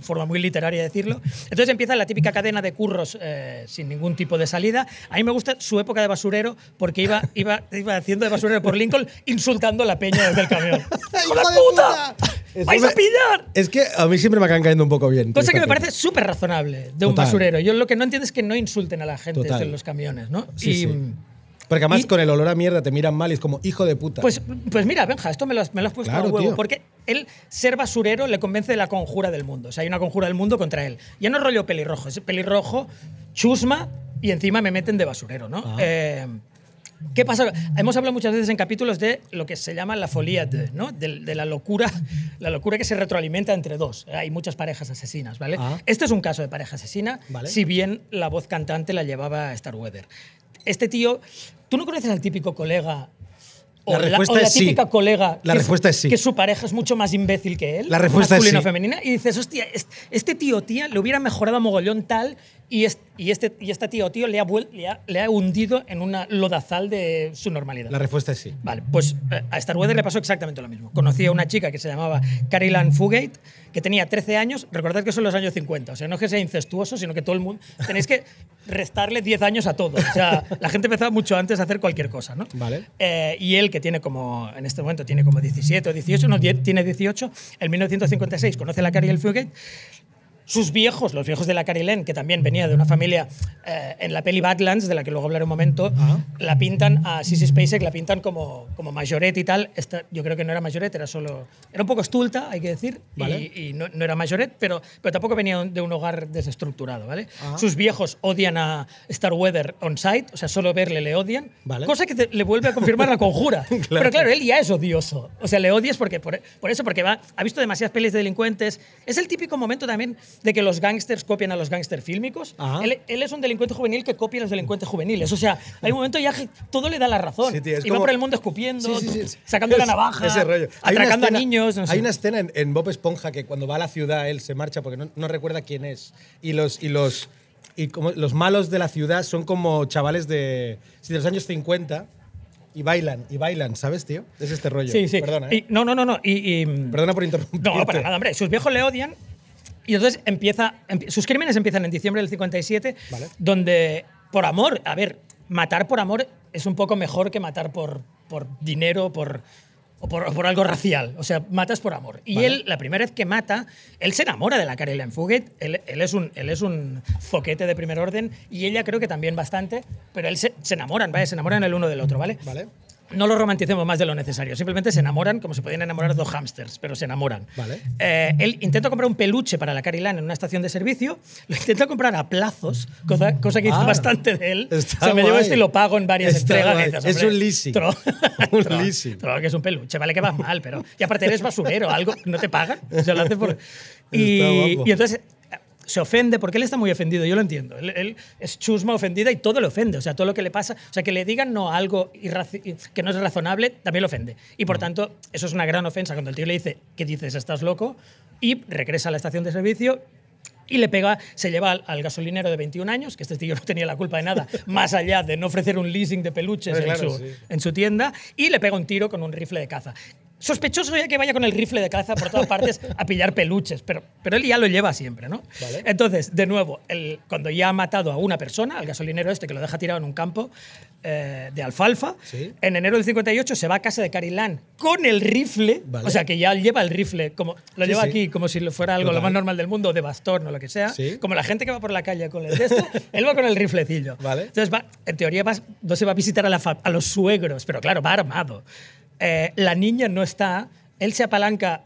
forma muy literaria de decirlo. Entonces empieza la típica cadena de curros eh, sin ningún tipo de salida. A mí me gusta su época de basurero porque iba, iba, iba haciendo de basurero por Lincoln insultando a la peña desde el camión. <laughs> ¡Hijo de puta! Eso ¡Vais me- a pillar! Es que a mí siempre me acaban cayendo un poco bien. Cosa que me parece súper razonable de un Total. basurero. Yo lo que no entiendo es que no insulten a la gente Total. en los camiones, ¿no? Sí, y, sí. Porque además y- con el olor a mierda te miran mal y es como, hijo de puta. Pues, pues mira, Benja, esto me lo, me lo has puesto Claro, a huevo. tío. Porque él, ser basurero, le convence de la conjura del mundo. O sea, hay una conjura del mundo contra él. Ya no es rollo pelirrojo, es pelirrojo, chusma y encima me meten de basurero, ¿no? Ah. Eh, ¿Qué pasa? Hemos hablado muchas veces en capítulos de lo que se llama la folia de, ¿no? de, de la locura, la locura que se retroalimenta entre dos. Hay muchas parejas asesinas, ¿vale? Ah. Este es un caso de pareja asesina, Vale. si bien la voz cantante la llevaba Starweather. Este tío, ¿tú no conoces al típico colega o La la, respuesta o la es sí. típica colega La que, respuesta es sí. que su pareja es mucho más imbécil que él, La respuesta es masculina o sí. femenina, y dices, hostia, es- este tío tía le hubiera mejorado a mogollón tal y, es- y, este, y esta tía o tío le ha, vuel- le, ha, le ha hundido en una lodazal de su normalidad. La respuesta es sí. Vale, pues eh, a Starweather le pasó exactamente lo mismo. Conocí a una chica que se llamaba Carol Ann Fugate, que tenía 13 años. Recordad que son los años 50. O sea, no es que sea incestuoso, sino que todo el mundo. Tenéis que restarle 10 años a todo. O sea, la gente empezaba mucho antes a hacer cualquier cosa, ¿no? Vale. Eh, y él, que tiene como. En este momento tiene como 17 o 18, no, tiene 18. En 1956 conoce a la Carol Fugate. Sus viejos, los viejos de la Carilén, que también venía de una familia eh, en la peli Badlands, de la que luego hablaré un momento, la pintan a Sissy Spacek, la pintan como, como majoret y tal. Esta, yo creo que no era majoret, era solo. Era un poco estulta, hay que decir, Vale. y, y no, no era majoret, pero, pero tampoco venía de un hogar desestructurado, ¿vale? Sus viejos odian a Starweather on site, o sea, solo verle le odian, Vale. cosa que te- le vuelve a confirmar la conjura. <laughs> Pero claro, él ya es odioso. O sea, le odias porque, por, por eso, porque va, ha visto demasiadas pelis de delincuentes. Es el típico momento también de que los gángsters copian a los gángsters fílmicos. Él, él es un delincuente juvenil que copia a los delincuentes juveniles. O sea, hay un momento ya que todo le da la razón. Sí, tío, y va por el mundo escupiendo, Sí, sí, sacando la Es- navaja, Ese rollo. Atracando escena- a niños. no sé. Hay una escena en, en Bob Esponja que cuando va a la ciudad él se marcha porque no, no recuerda quién es. Y los. Y los y como los malos de la ciudad son como chavales de, de los años 50 y bailan, y bailan, ¿sabes, tío? Es este rollo. Sí, sí. Perdona, ¿eh? Y- no, no, no, no. Y, y- Perdona por interrumpir. No, para nada, hombre. Sus viejos le odian. Y entonces empieza. empie- sus crímenes empiezan en diciembre del 57, Vale. donde, por amor, a ver, matar por amor es un poco mejor que matar por, por dinero, por. O por, por algo racial. O sea, matas por amor. Y Vale. él, la primera vez que mata, él se enamora de la Caroline Fugate. Él, él es un, él es un zoquete de primer orden y ella creo que también bastante, pero él se, se enamoran, ¿vale? Se enamoran el uno del otro, ¿vale? Vale. No lo romanticemos más de lo necesario. Simplemente se enamoran como se podían enamorar dos hámsters, pero se enamoran. Vale. Eh, él intenta comprar un peluche para la Carilán en una estación de servicio. Lo intenta comprar a plazos, cosa, cosa que hizo Ah, bastante de él. está o sea, me llevo esto y lo pago en varias Está entregas. dices, Es un leasing. tro- <laughs> Un tro- leasing. tro, que es un peluche, vale que vas mal, pero. Y aparte eres basurero, algo no te pagan. O sea, lo hace por. Y, y entonces se ofende porque él está muy ofendido, yo lo entiendo. Él, él es chusma ofendida y todo le ofende. O sea, todo lo que le pasa, o sea, que le digan no a algo que no es razonable, también le ofende. Y Mm. por tanto, eso es una gran ofensa cuando el tío le dice, ¿qué dices? ¿Estás loco? Y regresa a la estación de servicio y le pega, se lleva al, al gasolinero de 21 años, que este tío <laughs> no tenía la culpa de nada, <laughs> más allá de no ofrecer un leasing de peluches en, su, sí. en su tienda, y le pega un tiro con un rifle de caza. Sospechoso ya que vaya con el rifle de caza por todas partes a pillar peluches, pero, pero él ya lo lleva siempre, ¿no? Vale. Entonces, de nuevo, el- cuando ya ha matado a una persona, al gasolinero este que lo deja tirado en un campo eh, de alfalfa, Sí. en enero del 58 se va a casa de Carilán con el rifle, Vale. o sea que ya lleva el rifle, como lo Sí, lleva sí. aquí como si fuera algo Total. lo más normal del mundo, de bastón o lo que sea, como la gente que va por la calle con el de esto, <laughs> él va con el riflecillo. Vale. Entonces, va, en teoría, no se va a visitar a, la fa- a los suegros, pero claro, va armado. Eh, la niña no está, él se apalanca,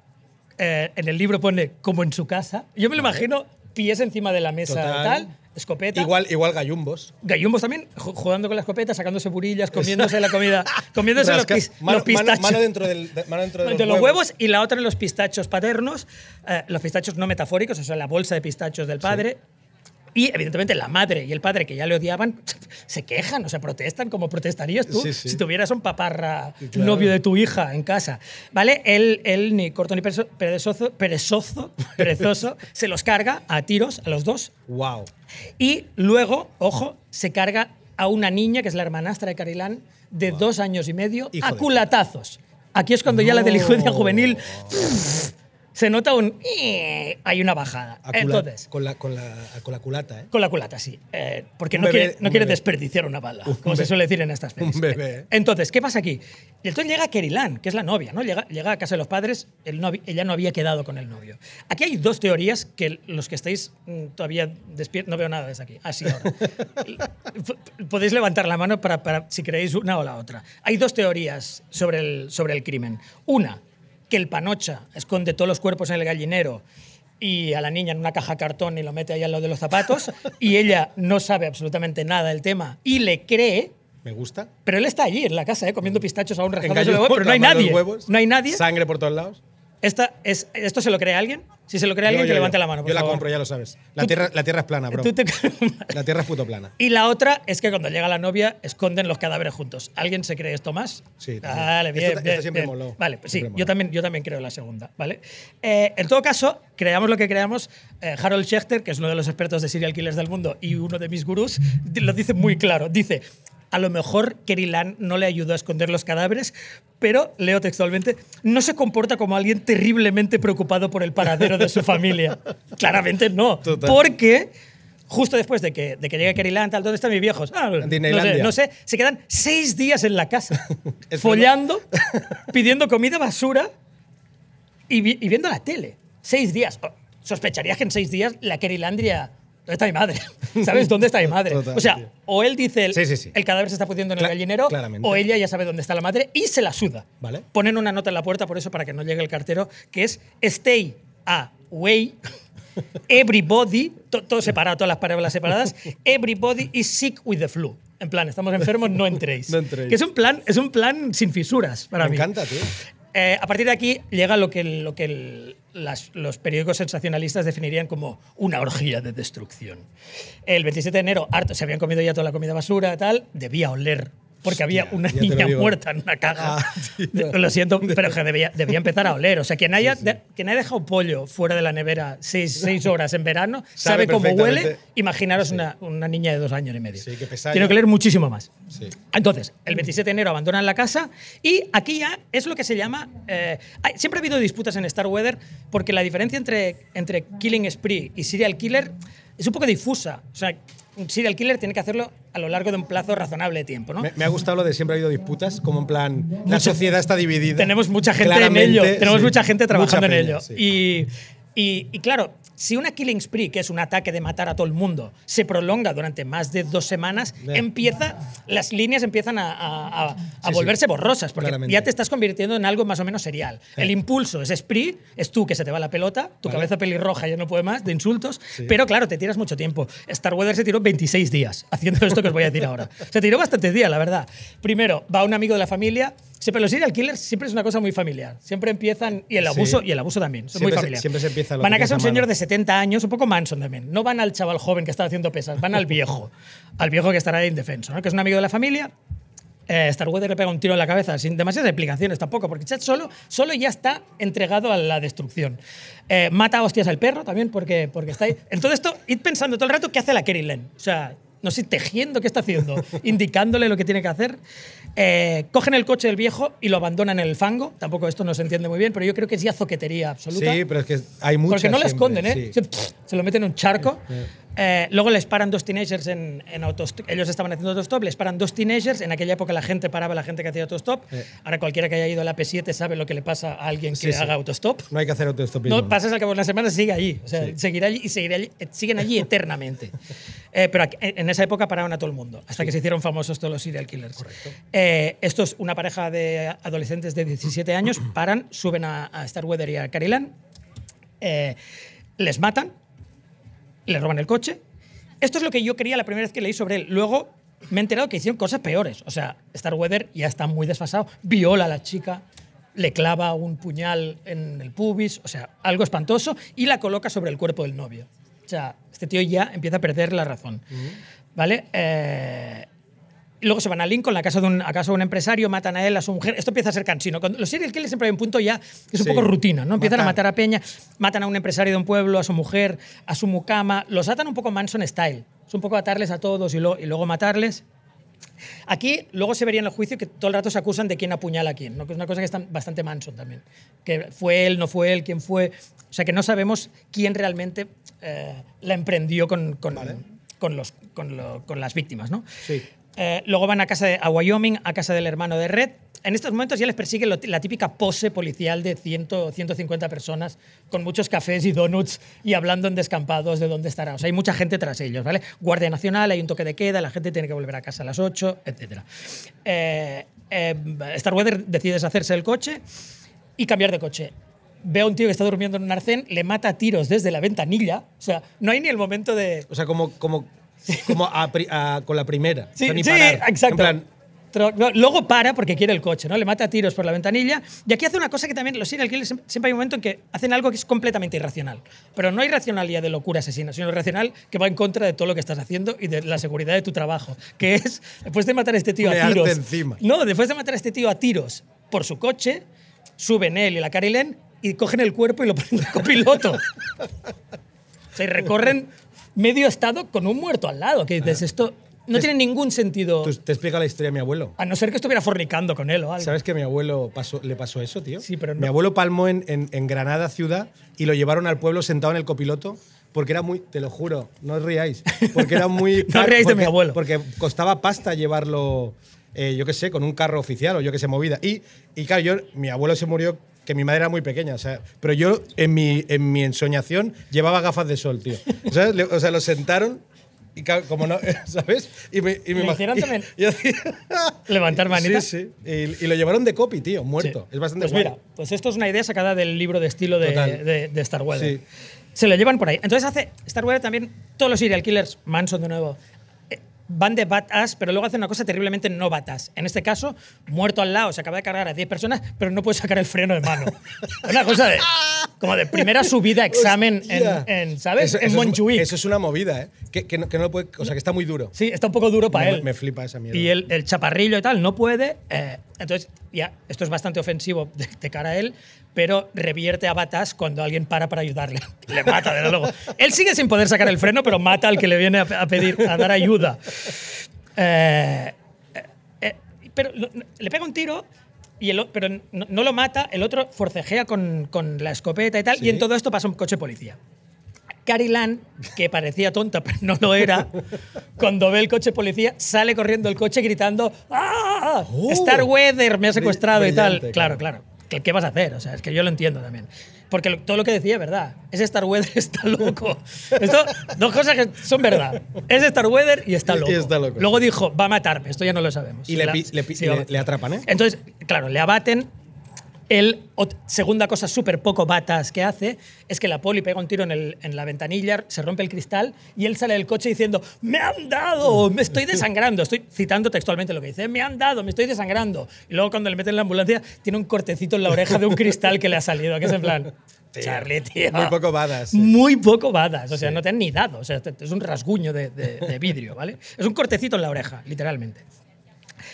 eh, en el libro pone como en su casa. Yo me lo imagino pies encima de la mesa, Total. tal, escopeta. Igual, igual gallumbos. Gallumbos también, ju- jugando con la escopeta, sacándose burillas, comiéndose la comida, <laughs> comiéndose los, Rasca- pis- mano, los pistachos. mano- mano dentro, del, de- mano dentro de, de los huevos y la otra en los pistachos paternos, eh, los pistachos no metafóricos, o sea, la bolsa de pistachos del padre. Y evidentemente la madre y el padre que ya le odiaban <laughs> se quejan, o sea, protestan como protestarías tú Sí, sí. si tuvieras un paparra Claro. novio de tu hija en casa. ¿Vale? Él, él ni corto ni perezo- perezoso, perezoso, <laughs> perezoso, se los carga a tiros a los dos Wow. y luego, ojo, se carga a una niña, que es la hermanastra de Carilán, de dos años y medio, Hijo a culatazos. Aquí es cuando ya la delincuencia juvenil <laughs> se nota un... Hay una bajada. Cula- Entonces, con, la, con, la, con la culata, ¿eh? con la culata, sí. Eh, porque no bebé- quiere, no quiere desperdiciar una bala, Un como se suele decir en estas pelis. Un bebé. Entonces, ¿qué pasa aquí? Entonces llega Kerilán, que es la novia, ¿no? Llega, llega a casa de los padres, el ella no había quedado con el novio. Aquí hay dos teorías que los que estáis mm, todavía despiertos, no veo nada desde aquí, así ahora. <laughs> Podéis levantar la mano para, para si queréis una o la otra. Hay dos teorías sobre el, sobre el crimen. Una, que el panocha esconde todos los cuerpos en el gallinero y a la niña en una caja cartón y lo mete ahí al lado de los zapatos <laughs> y ella no sabe absolutamente nada del tema y le cree, Me gusta. pero él está allí en la casa, ¿eh? comiendo pistachos aún rajándose Engaño los huevos, pero no hay nadie. huevos, no hay nadie. Sangre por todos lados. Esta es, ¿Esto se lo cree alguien? Si se lo cree alguien, Yo, que yo, levante la mano. por Yo la compro, ya lo sabes. La tierra, la tierra es plana, bro. Te- La tierra es puto plana. Y la otra es que cuando llega la novia esconden los cadáveres juntos. ¿Alguien se cree esto más? Sí, también. Vale, bien, Esto- siempre bien. moló. Vale, pues sí, yo también, yo también creo la segunda, ¿vale? Eh, en todo caso, creamos lo que creamos, eh, Harold Schechter, que es uno de los expertos de serial killers del mundo y uno de mis gurús, lo dice muy claro. Dice, a lo mejor Kerry Lan no le ayudó a esconder los cadáveres, pero, leo textualmente, no se comporta como alguien terriblemente preocupado por el paradero de su familia. <laughs> Claramente no. Total. Porque justo después de que, de que llegue Kerry Lan, tal, ¿dónde están mis viejos? Ah, no sé, no sé, se quedan seis días en la casa, <laughs> follando, <laughs> pidiendo comida basura y, vi- y viendo la tele. Seis días. Oh, Sospecharías que en seis días la Kerilandria. ¿Dónde está mi madre? <laughs> ¿Sabes dónde está mi madre? Total, o sea, tío. o él dice el, Sí, sí, sí. el cadáver se está pudiendo en el gallinero, claramente. o ella ya sabe dónde está la madre y se la suda. Vale. Ponen una nota en la puerta por eso para que no llegue el cartero, que es stay away. <laughs> Everybody, to- todo separado, todas las palabras separadas. <laughs> Everybody is sick with the flu. En plan, estamos enfermos, no entréis. No entréis. Que es un plan, es un plan sin fisuras para Me mí. encanta, tío. Eh, a partir de aquí llega lo que, los periódicos sensacionalistas definirían como una orgía de destrucción. El 27 de enero, harto, se habían comido ya toda la comida basura, tal, debía oler. Porque había Hostia, una te lo niña muerta en una caja. Ah. <laughs> Lo siento, <laughs> pero que debía, debía empezar a oler. O sea, quien haya, de- quien haya dejado pollo fuera de la nevera seis, seis horas en verano <laughs> sabe, Sabe cómo huele. Imaginaros una, una niña de dos años y medio. Sí, que Tiene que oler muchísimo más. Sí. Entonces, el 27 de enero abandonan la casa y aquí ya es lo que se llama... eh, hay- siempre ha habido disputas en Star Weather porque la diferencia entre, entre Killing Spree y Serial Killer es un poco difusa. O sea, un Serial Killer tiene que hacerlo a lo largo de un plazo razonable de tiempo, ¿no? Me, me ha gustado lo de siempre ha habido disputas, como en plan, la sociedad está dividida. Tenemos mucha gente en ello. Tenemos sí. mucha gente trabajando Mucha en ello. sí. Y, y- y claro, si una killing spree, que es un ataque de matar a todo el mundo, se prolonga durante más de dos semanas, empieza, las líneas empiezan a, a- a- a sí. volverse borrosas, porque Claramente. ya te estás convirtiendo en algo más o menos serial. El impulso es spree, es tú que se te va la pelota, tu Vale. cabeza pelirroja ya no puede más, de insultos, pero claro, te tiras mucho tiempo. Starweather se tiró 26 días haciendo esto que os voy a decir ahora. Se tiró bastantes días, la verdad. Primero, va un amigo de la familia. Siempre los serial killers siempre es una cosa muy familiar. Siempre empiezan y el Sí. abuso y el abuso también. Son Siempre muy se- familiar. siempre se empieza lo Van a casa un señor de 70 años, un poco Manson también. No van al chaval joven que está haciendo pesas, van al viejo, <laughs> al viejo que estará indefenso, ¿no? que es un amigo de la familia. Eh, Starweather le pega un tiro en la cabeza sin demasiadas explicaciones tampoco, porque Chad solo, solo ya está entregado a la destrucción. Eh, mata a hostias al perro también, porque, porque está ahí. En todo esto, id pensando todo el rato qué hace la Kerry Len. O sea, no sé, tejiendo, ¿qué está haciendo? <laughs> Indicándole lo que tiene que hacer. Eh, cogen el coche del viejo y lo abandonan en el fango. Tampoco esto no se entiende muy bien, pero yo creo que es ya zoquetería absoluta. Sí, pero es que hay muchas. Porque no siempre, esconden, ¿eh? sí. Se, se lo meten en un charco. Eh, luego les paran dos teenagers en, en autostop. Ellos estaban haciendo autostop, les paran dos teenagers. En aquella época la gente paraba, la gente que hacía autostop. Ahora cualquiera que haya ido a la P7 sabe lo que le pasa a alguien que Sí, sí. haga autostop. No hay que hacer autostopismo. No pasas al cabo de una semana, sigue allí. O sea, seguirá allí y seguirá allí, eh, siguen allí <laughs> eternamente. Eh, pero en esa época paraban a todo el mundo, hasta que se hicieron famosos todos los serial killers. Eh, esto es una pareja de adolescentes de 17 años, paran, suben a, a Starweather y a Carilán, eh, les matan, le roban el coche. Esto es lo que yo quería la primera vez que leí sobre él. Luego me he enterado que hicieron cosas peores. O sea, Starweather ya está muy desfasado, viola a la chica, le clava un puñal en el pubis, o sea, algo espantoso, y la coloca sobre el cuerpo del novio. O sea, este tío ya empieza a perder la razón. ¿Vale? Eh, Luego se van a Lincoln, a casa, de un, a casa de un empresario, matan a él, a su mujer. Esto empieza a ser cansino. Cuando los serial killers siempre hay un punto ya que es un Sí. poco rutina, ¿no? Empiezan a Matar. a Peña, matan a un empresario de un pueblo, a su mujer, a su mucama. Los atan un poco Manson style. Es un poco atarles a todos y, lo- y luego matarles. Aquí luego se vería en el juicio que todo el rato se acusan de quién apuñala a quién, ¿no? que es una cosa que está bastante Manson también. Que fue él, no fue él, quién fue. O sea que no sabemos quién realmente eh, la emprendió con, con, con los, con, lo- con las víctimas. ¿no? Sí. Eh, luego van a casa de, a Wyoming, a casa del hermano de Red. En estos momentos ya les persigue la típica pose policial de 100, 150 personas con muchos cafés y donuts y hablando en descampados de dónde estará. O sea, hay mucha gente tras ellos, ¿vale? Guardia Nacional, hay un toque de queda, la gente tiene que volver a casa a las 8, etc. Eh, eh, Starweather decide deshacerse del coche y cambiar de coche. Ve a un tío que está durmiendo en un arcén, le mata a tiros desde la ventanilla. O sea, no hay ni el momento de, O sea, como, como, como a con la primera. Sí, O sea, ni sí, parar. exacto. En plan, Tro- no, Luego para porque quiere el coche, ¿no? Le mata a tiros por la ventanilla. Y aquí hace una cosa que también los serial killers siempre hay un momento en que hacen algo que es completamente irracional. Pero no irracionalidad de locura asesina, sino irracional que va en contra de todo lo que estás haciendo y de la seguridad de tu trabajo. Que es, después de matar a este tío a tiros. encima. No, después de matar a este tío a tiros por su coche, suben él y la Carilén y cogen el cuerpo y lo ponen de copiloto. <laughs> o sea, y recorren medio estado con un muerto al lado. Que dices, esto no tiene ningún sentido. tú- te explica la historia de mi abuelo. A no ser que estuviera fornicando con él o algo. ¿Sabes que a mi abuelo pasó- le pasó eso, tío? Sí, pero no- Mi abuelo palmó en, en- en Granada ciudad y lo llevaron al pueblo sentado en el copiloto porque era muy, te lo juro, no os riáis, porque era muy... <laughs> No os riáis de porque- mi abuelo. Porque costaba pasta llevarlo, eh, yo qué sé, con un carro oficial o yo qué sé, movida. Y, y claro, yo, mi abuelo se murió que mi madre era muy pequeña, o sea, pero yo en mi, en mi ensoñación llevaba gafas de sol, tío. Le- O sea, lo sentaron y como no, <laughs> ¿sabes? Y me, y me ¿Le hicieron también <laughs> y hacía- levantar manitas? Sí, sí. Y, y lo llevaron de copy, tío, muerto. Sí. Es bastante Pues guay. mira, pues esto es una idea sacada del libro de estilo de, Starweather. Sí. Se lo llevan por ahí. Entonces hace Starweather también, todos los serial killers, Manson de nuevo, van de badass, pero luego hacen una cosa terriblemente no badass. En este caso, muerto al lado, se acaba de cargar a 10 personas, pero no puede sacar el freno de mano. <laughs> una cosa de, como de primera subida examen en, en, ¿sabes? Eso, en eso es- Montjuic. eso es una movida, ¿eh? Que, que no, que no lo puede, o sea, que está muy duro. Sí, está un poco duro para Me- él. me flipa esa mierda. Y el, el chaparrillo y tal no puede. eh, entonces, ya, esto es bastante ofensivo de, de cara a él, pero revierte a batas cuando alguien para para ayudarle. <laughs> Le mata, desde luego. Él sigue sin poder sacar el freno, pero mata al que le viene a, pedir, a dar ayuda. Eh, eh, eh, pero lo- le pega un tiro. Y el, pero no, no lo mata, el otro forcejea con, con la escopeta y tal, y en todo esto pasa un coche policía. Carrie Lan, que parecía tonta, pero no lo era, cuando ve el coche policía, sale corriendo el coche gritando ¡Ah! Oh. Starweather me ha secuestrado y tal. Claro, claro. ¿Qué, qué vas a hacer? O sea, es que yo lo entiendo también. Porque lo- todo lo que decía es verdad. Ese Starweather <laughs> está loco. Esto, dos cosas que son verdad. Es Starweather y está Y- y loco. está loco. Luego dijo, va a matarme. Esto ya no lo sabemos. Y le La- le le- le atrapan, ¿eh? Entonces, claro, le abaten. Él, segunda cosa súper poco batas que hace, es que la poli pega un tiro en, el- en la ventanilla, se rompe el cristal y él sale del coche diciendo, me han dado, me estoy desangrando. Estoy citando textualmente lo que dice, me han dado, me estoy desangrando. Y luego cuando le meten en la ambulancia, tiene un cortecito en la oreja de un cristal que le ha salido, que es en plan, Charlie, tío. Muy poco badass, sí. Muy poco badas, o sea, no te han ni dado, o sea, es un rasguño de, de- de vidrio, ¿vale? Es un cortecito en la oreja, literalmente.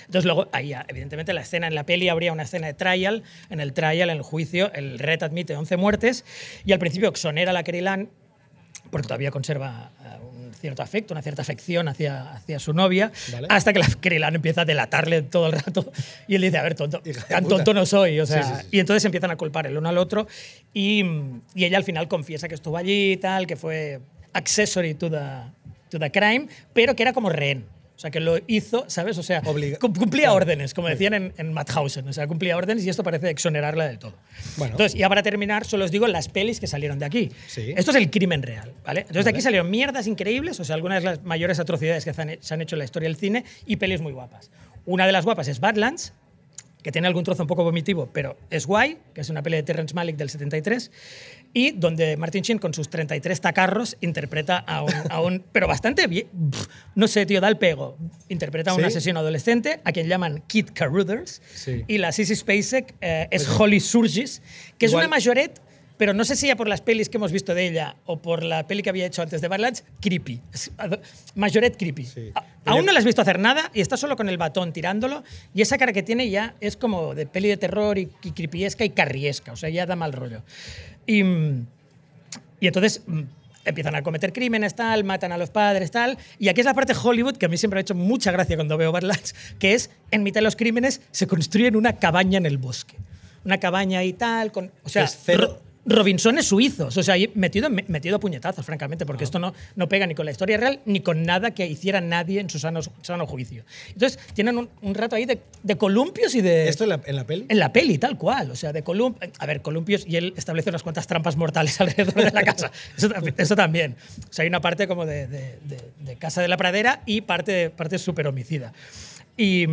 Entonces luego, ahí evidentemente la escena en la peli habría una escena de trial, en el trial, en el juicio, el Red admite 11 muertes y al principio exonera a la Kerry Lan porque todavía conserva eh, un cierto afecto, una cierta afección hacia, hacia su novia, Vale. hasta que la Crelan empieza a delatarle todo el rato y él dice, a ver, tonto, tan tonto no soy. O sea, Sí, sí, sí. Y entonces empiezan a culpar el uno al otro y, y ella al final confiesa que estuvo allí y tal, que fue accessory to the, to the crime, pero que era como rehén. O sea, que lo hizo, ¿sabes? O sea, Obliga- cum- cumplía órdenes, como decían en, en Madhausen. O sea, cumplía órdenes y esto parece exonerarla del todo. Bueno. Entonces, ya para terminar, solo os digo las pelis que salieron de aquí. Sí. Esto es el crimen real, ¿vale? Entonces, de aquí salieron mierdas increíbles, o sea, algunas de las mayores atrocidades que se han, se han hecho en la historia del cine y pelis muy guapas. Una de las guapas es Badlands, que tiene algún trozo un poco vomitivo, pero es guay, que es una peli de Terrence Malick del 73, y donde Martin Sheen con sus 33 tacarros interpreta a un, a un- <laughs> pero bastante bien, no sé, tío, da el pego, interpreta a un ¿Sí? asesino adolescente, a quien llaman Kid Carruthers, Sí. y la Sissy Spacek eh, es Holly Surgis, que es Igual- una majorette pero no sé si ya por las pelis que hemos visto de ella o por la peli que había hecho antes de Badlands, creepy. Es Majorette creepy. Sí. Aún no la has visto hacer nada y está solo con el batón tirándolo y esa cara que tiene ya es como de peli de terror y, y creepyesca y carriesca, o sea, ya da mal rollo. Y, mm, y entonces mm, empiezan a cometer crímenes, tal, matan a los padres, tal. Y aquí es la parte Hollywood que a mí siempre me ha hecho mucha gracia cuando veo Badlands, que es, en mitad de los crímenes, se construyen una cabaña en el bosque. Una cabaña y tal, con... O sea, Es cero- Ro- Robinsones suizos, o sea, metido, metido a puñetazos, francamente, porque esto no, no pega ni con la historia real ni con nada que hiciera nadie en su sano, sano juicio. Entonces, tienen un, un rato ahí de, de columpios y de... ¿Esto en la, en la peli? En la peli, tal cual. O sea, de colum A ver, columpios y él establece unas cuantas trampas mortales <laughs> alrededor de la casa. Eso, tam- eso también. O sea, hay una parte como de, de- de- de Casa de la Pradera y parte, parte súper homicida. Y.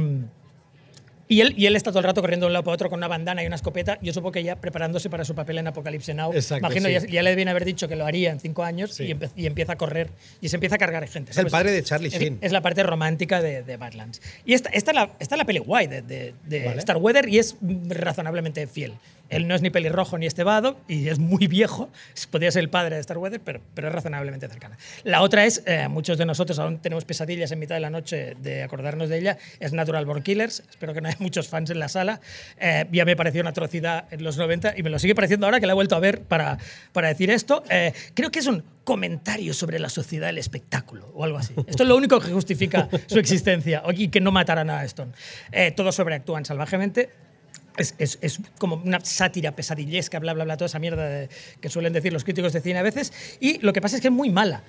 Y él, y él está todo el rato corriendo de un lado para otro con una bandana y una escopeta. Yo supongo que ya preparándose para su papel en Apocalipsis Now. Exacto, Imagino, sí. ya, ya le debían haber dicho que lo haría en cinco años Sí. y, empieza a correr y se empieza a cargar gente. Es el padre de Charlie Sheen. Es, la parte romántica de, de Badlands. Y esta, esta, es la, esta es la peli guay de, de, de Vale. Starweather y es razonablemente fiel. Él no es ni pelirrojo ni estebado y es muy viejo. Podría ser el padre de Starweather, pero, pero es razonablemente cercana. La otra es, eh, muchos de nosotros aún tenemos pesadillas en mitad de la noche de acordarnos de ella, es Natural Born Killers. Espero que no haya <laughs> muchos fans en la sala. Eh, ya me pareció una atrocidad en los 90 y me lo sigue pareciendo ahora que la he vuelto a ver para, para decir esto. Eh, creo que es un comentario sobre la sociedad del espectáculo o algo así. Esto es lo único que justifica su existencia y que no mataran a Stone. Eh, todos sobreactúan salvajemente. Es, es- es como una sátira pesadillesca, bla, bla, bla, toda esa mierda de- que suelen decir los críticos de cine a veces. Y lo que pasa es que es muy mala.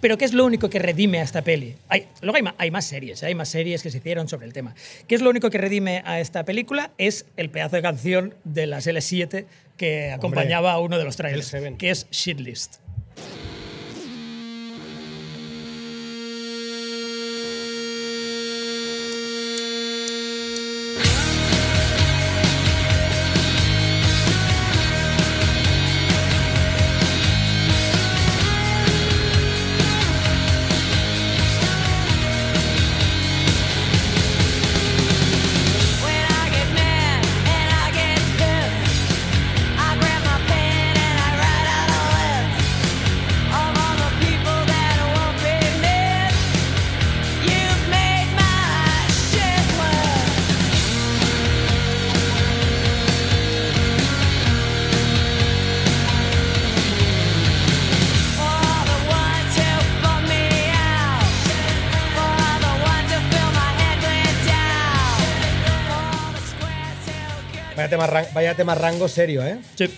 Pero ¿qué es lo único que redime a esta peli? Hay, luego hay, ma- hay más series, ¿eh? hay más series que se hicieron sobre el tema. ¿Qué es lo único que redime a esta película? Es el pedazo de canción de las L7 que acompañaba a uno de los trailers, L7. que es Shitlist. When tema, vaya tema rango serio, ¿eh? Sí.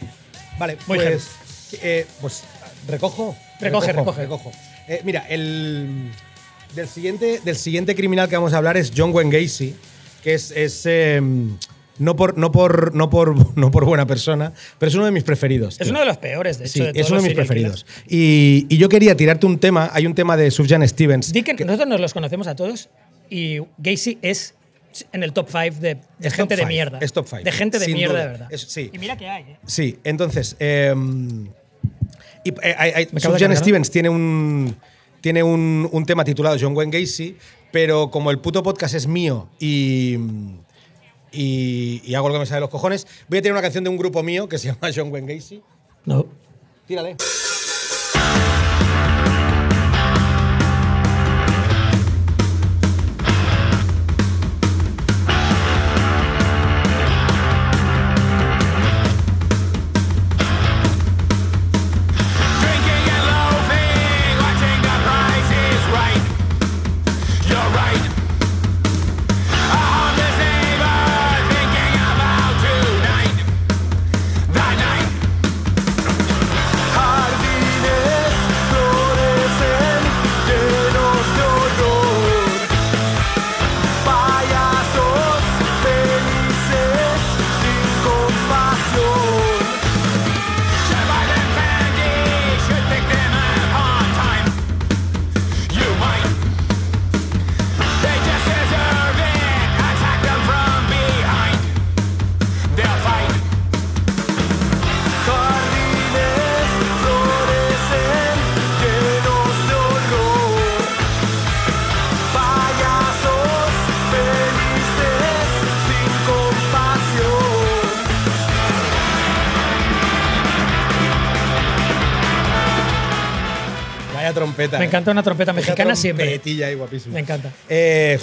Vale, Muy pues, eh, pues recojo. Recoge, recoge. recojo. Eh, mira, el del siguiente, del siguiente criminal que vamos a hablar es John Wayne Gacy, que es, es, eh, no, por, no, por, no, por, <laughs> no por buena persona, pero es uno de mis preferidos. Es uno de los peores, de hecho. Sí, de es uno de mis preferidos. Y, y yo quería tirarte un tema. Hay un tema de Sufjan Stevens. Di que nosotros nos los conocemos a todos y Gacy es en el top 5 de, gente top de five, mierda. es top five, De gente de mierda duda. de verdad. Es- sí. Y mira que hay, ¿eh? Sí, entonces. eh, y, eh. Stevens tiene un. Tiene un, un tema titulado John Wayne Gacy, pero como el puto podcast es mío y, y, y hago lo que me sale de los cojones, voy a tener una canción de un grupo mío que se llama <laughs> John Wayne Gacy. No. Tírale. Trompeta. Me ¿eh? encanta una trompeta mexicana siempre. trompetilla ahí guapísima. Me encanta. Eh,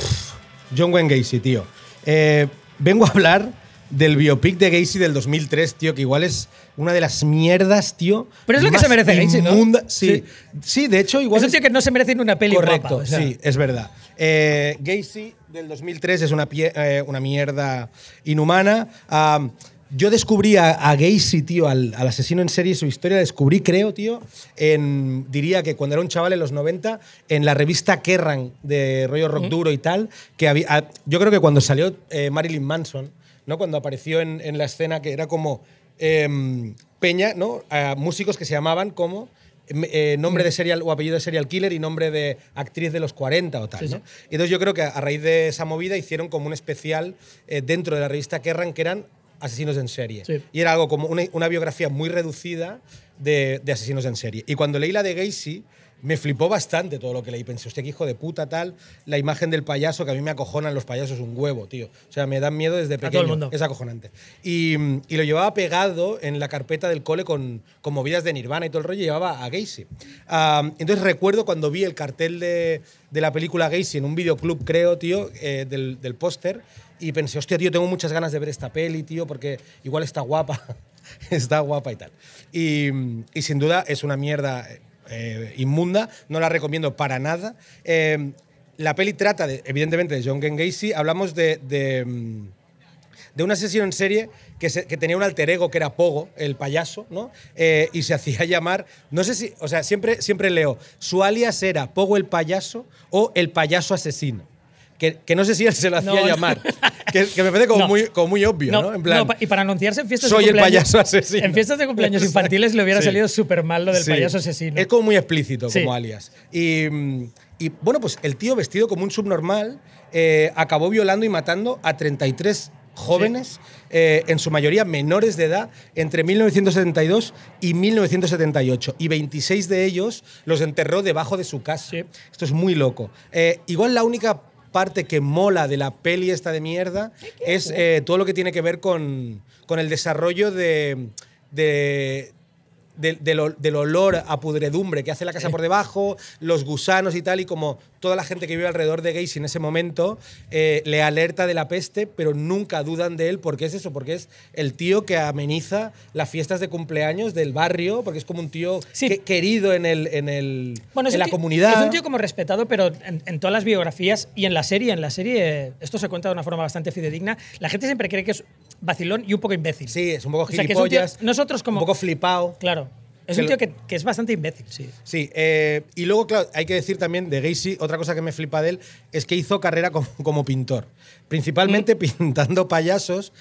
John Wayne Gacy, tío. Eh, vengo a hablar del biopic de Gacy del 2003, tío, que igual es una de las mierdas, tío. Pero es lo que se merece Gacy, ¿no? Sí. Sí. sí, de hecho, igual Es un tío que no se merece ni una peli Correcto, guapa. o sea, sí, es verdad. Eh, Gacy del 2003 es una, pie- eh, una mierda inhumana. Am, yo descubrí a, a Gacy, tío, al, al asesino en serie, su historia, descubrí, creo, tío, en, diría que cuando era un chaval en los 90, en la revista Kerrang de rollo rock duro y tal, que había, a- yo creo que cuando salió eh, Marilyn Manson, ¿no? cuando apareció en, en la escena, que era como em, Peña, ¿no? A músicos que se llamaban como eh, nombre de serial o apellido de serial killer y nombre de actriz de los 40 o tal. Sí, ¿no? sí. Y entonces yo creo que a raíz de esa movida hicieron como un especial eh, dentro de la revista Kerrang que eran asesinos en serie. Sí. Y era algo como una, una biografía muy reducida de, de asesinos en serie. Y cuando leí la de Gacy, me flipó bastante todo lo que leí. Pensé, hostia, qué hijo de puta tal. La imagen del payaso, que a mí me acojonan los payasos un huevo, tío. O sea, me dan miedo desde todo el pequeño. mundo. Es acojonante. Y, y lo llevaba pegado en la carpeta del cole con, con movidas de Nirvana y todo el rollo, y llevaba a Gacy. Ah, entonces recuerdo cuando vi el cartel de, de la película Gacy en un videoclub, creo, tío, eh, del, del póster, y pensé, hostia, tío, tengo muchas ganas de ver esta peli, tío, porque igual está guapa. <laughs> está guapa y tal. Y, sin duda es una mierda eh, inmunda, no la recomiendo para nada. Eh, la peli trata, de, evidentemente, de John Wayne Gacy. Hablamos de, de, mm, de un asesino en serie que, se- que tenía un alter ego que era Pogo, el payaso, ¿no? Eh, y se <laughs> hacía llamar, no sé si, o sea, siempre, siempre leo, su alias era Pogo el payaso o el payaso asesino. Que, que no sé si él se lo hacía No, llamar. Que, que me parece como, No. muy, como muy obvio, ¿no? No, En plan, y para anunciarse en fiestas soy de el cumpleaños. payaso asesino. En fiestas de cumpleaños <laughs> infantiles le hubiera Sí. salido súper mal lo del Sí. payaso asesino. Es como muy explícito Sí. como alias. Y, y, bueno, pues el tío vestido como un subnormal eh, acabó violando y matando a 33 jóvenes, eh, en su mayoría menores de edad, entre 1972 y 1978. Y 26 de ellos los enterró debajo de su casa. Sí. Esto es muy loco. Eh, igual la única parte que mola de la peli esta de mierda es eh, todo lo que tiene que ver con, con el desarrollo de, de- del, del ol- del olor a pudredumbre que hace la casa por debajo, los gusanos y tal, y como toda la gente que vive alrededor de Gacy en ese momento eh, le alerta de la peste, pero nunca dudan de él, porque es eso, porque es el tío que ameniza las fiestas de cumpleaños del barrio, porque es como un tío Sí. que- querido en, el, en, el, Bueno, en la tío- comunidad. Es un tío como respetado, pero en, en todas las biografías y en la serie, en la serie, esto se cuenta de una forma bastante fidedigna. La gente siempre cree que es vacilón y un poco imbécil. Sí, es un poco O sea, que es un tío- gilipollas. nosotros como- Un poco flipado. Claro. Es un tío que, que es bastante imbécil, sí. Sí, eh, y luego, claro, hay que decir también de Gacy, otra cosa que me flipa de él es que hizo carrera como, como pintor. Principalmente pintando payasos.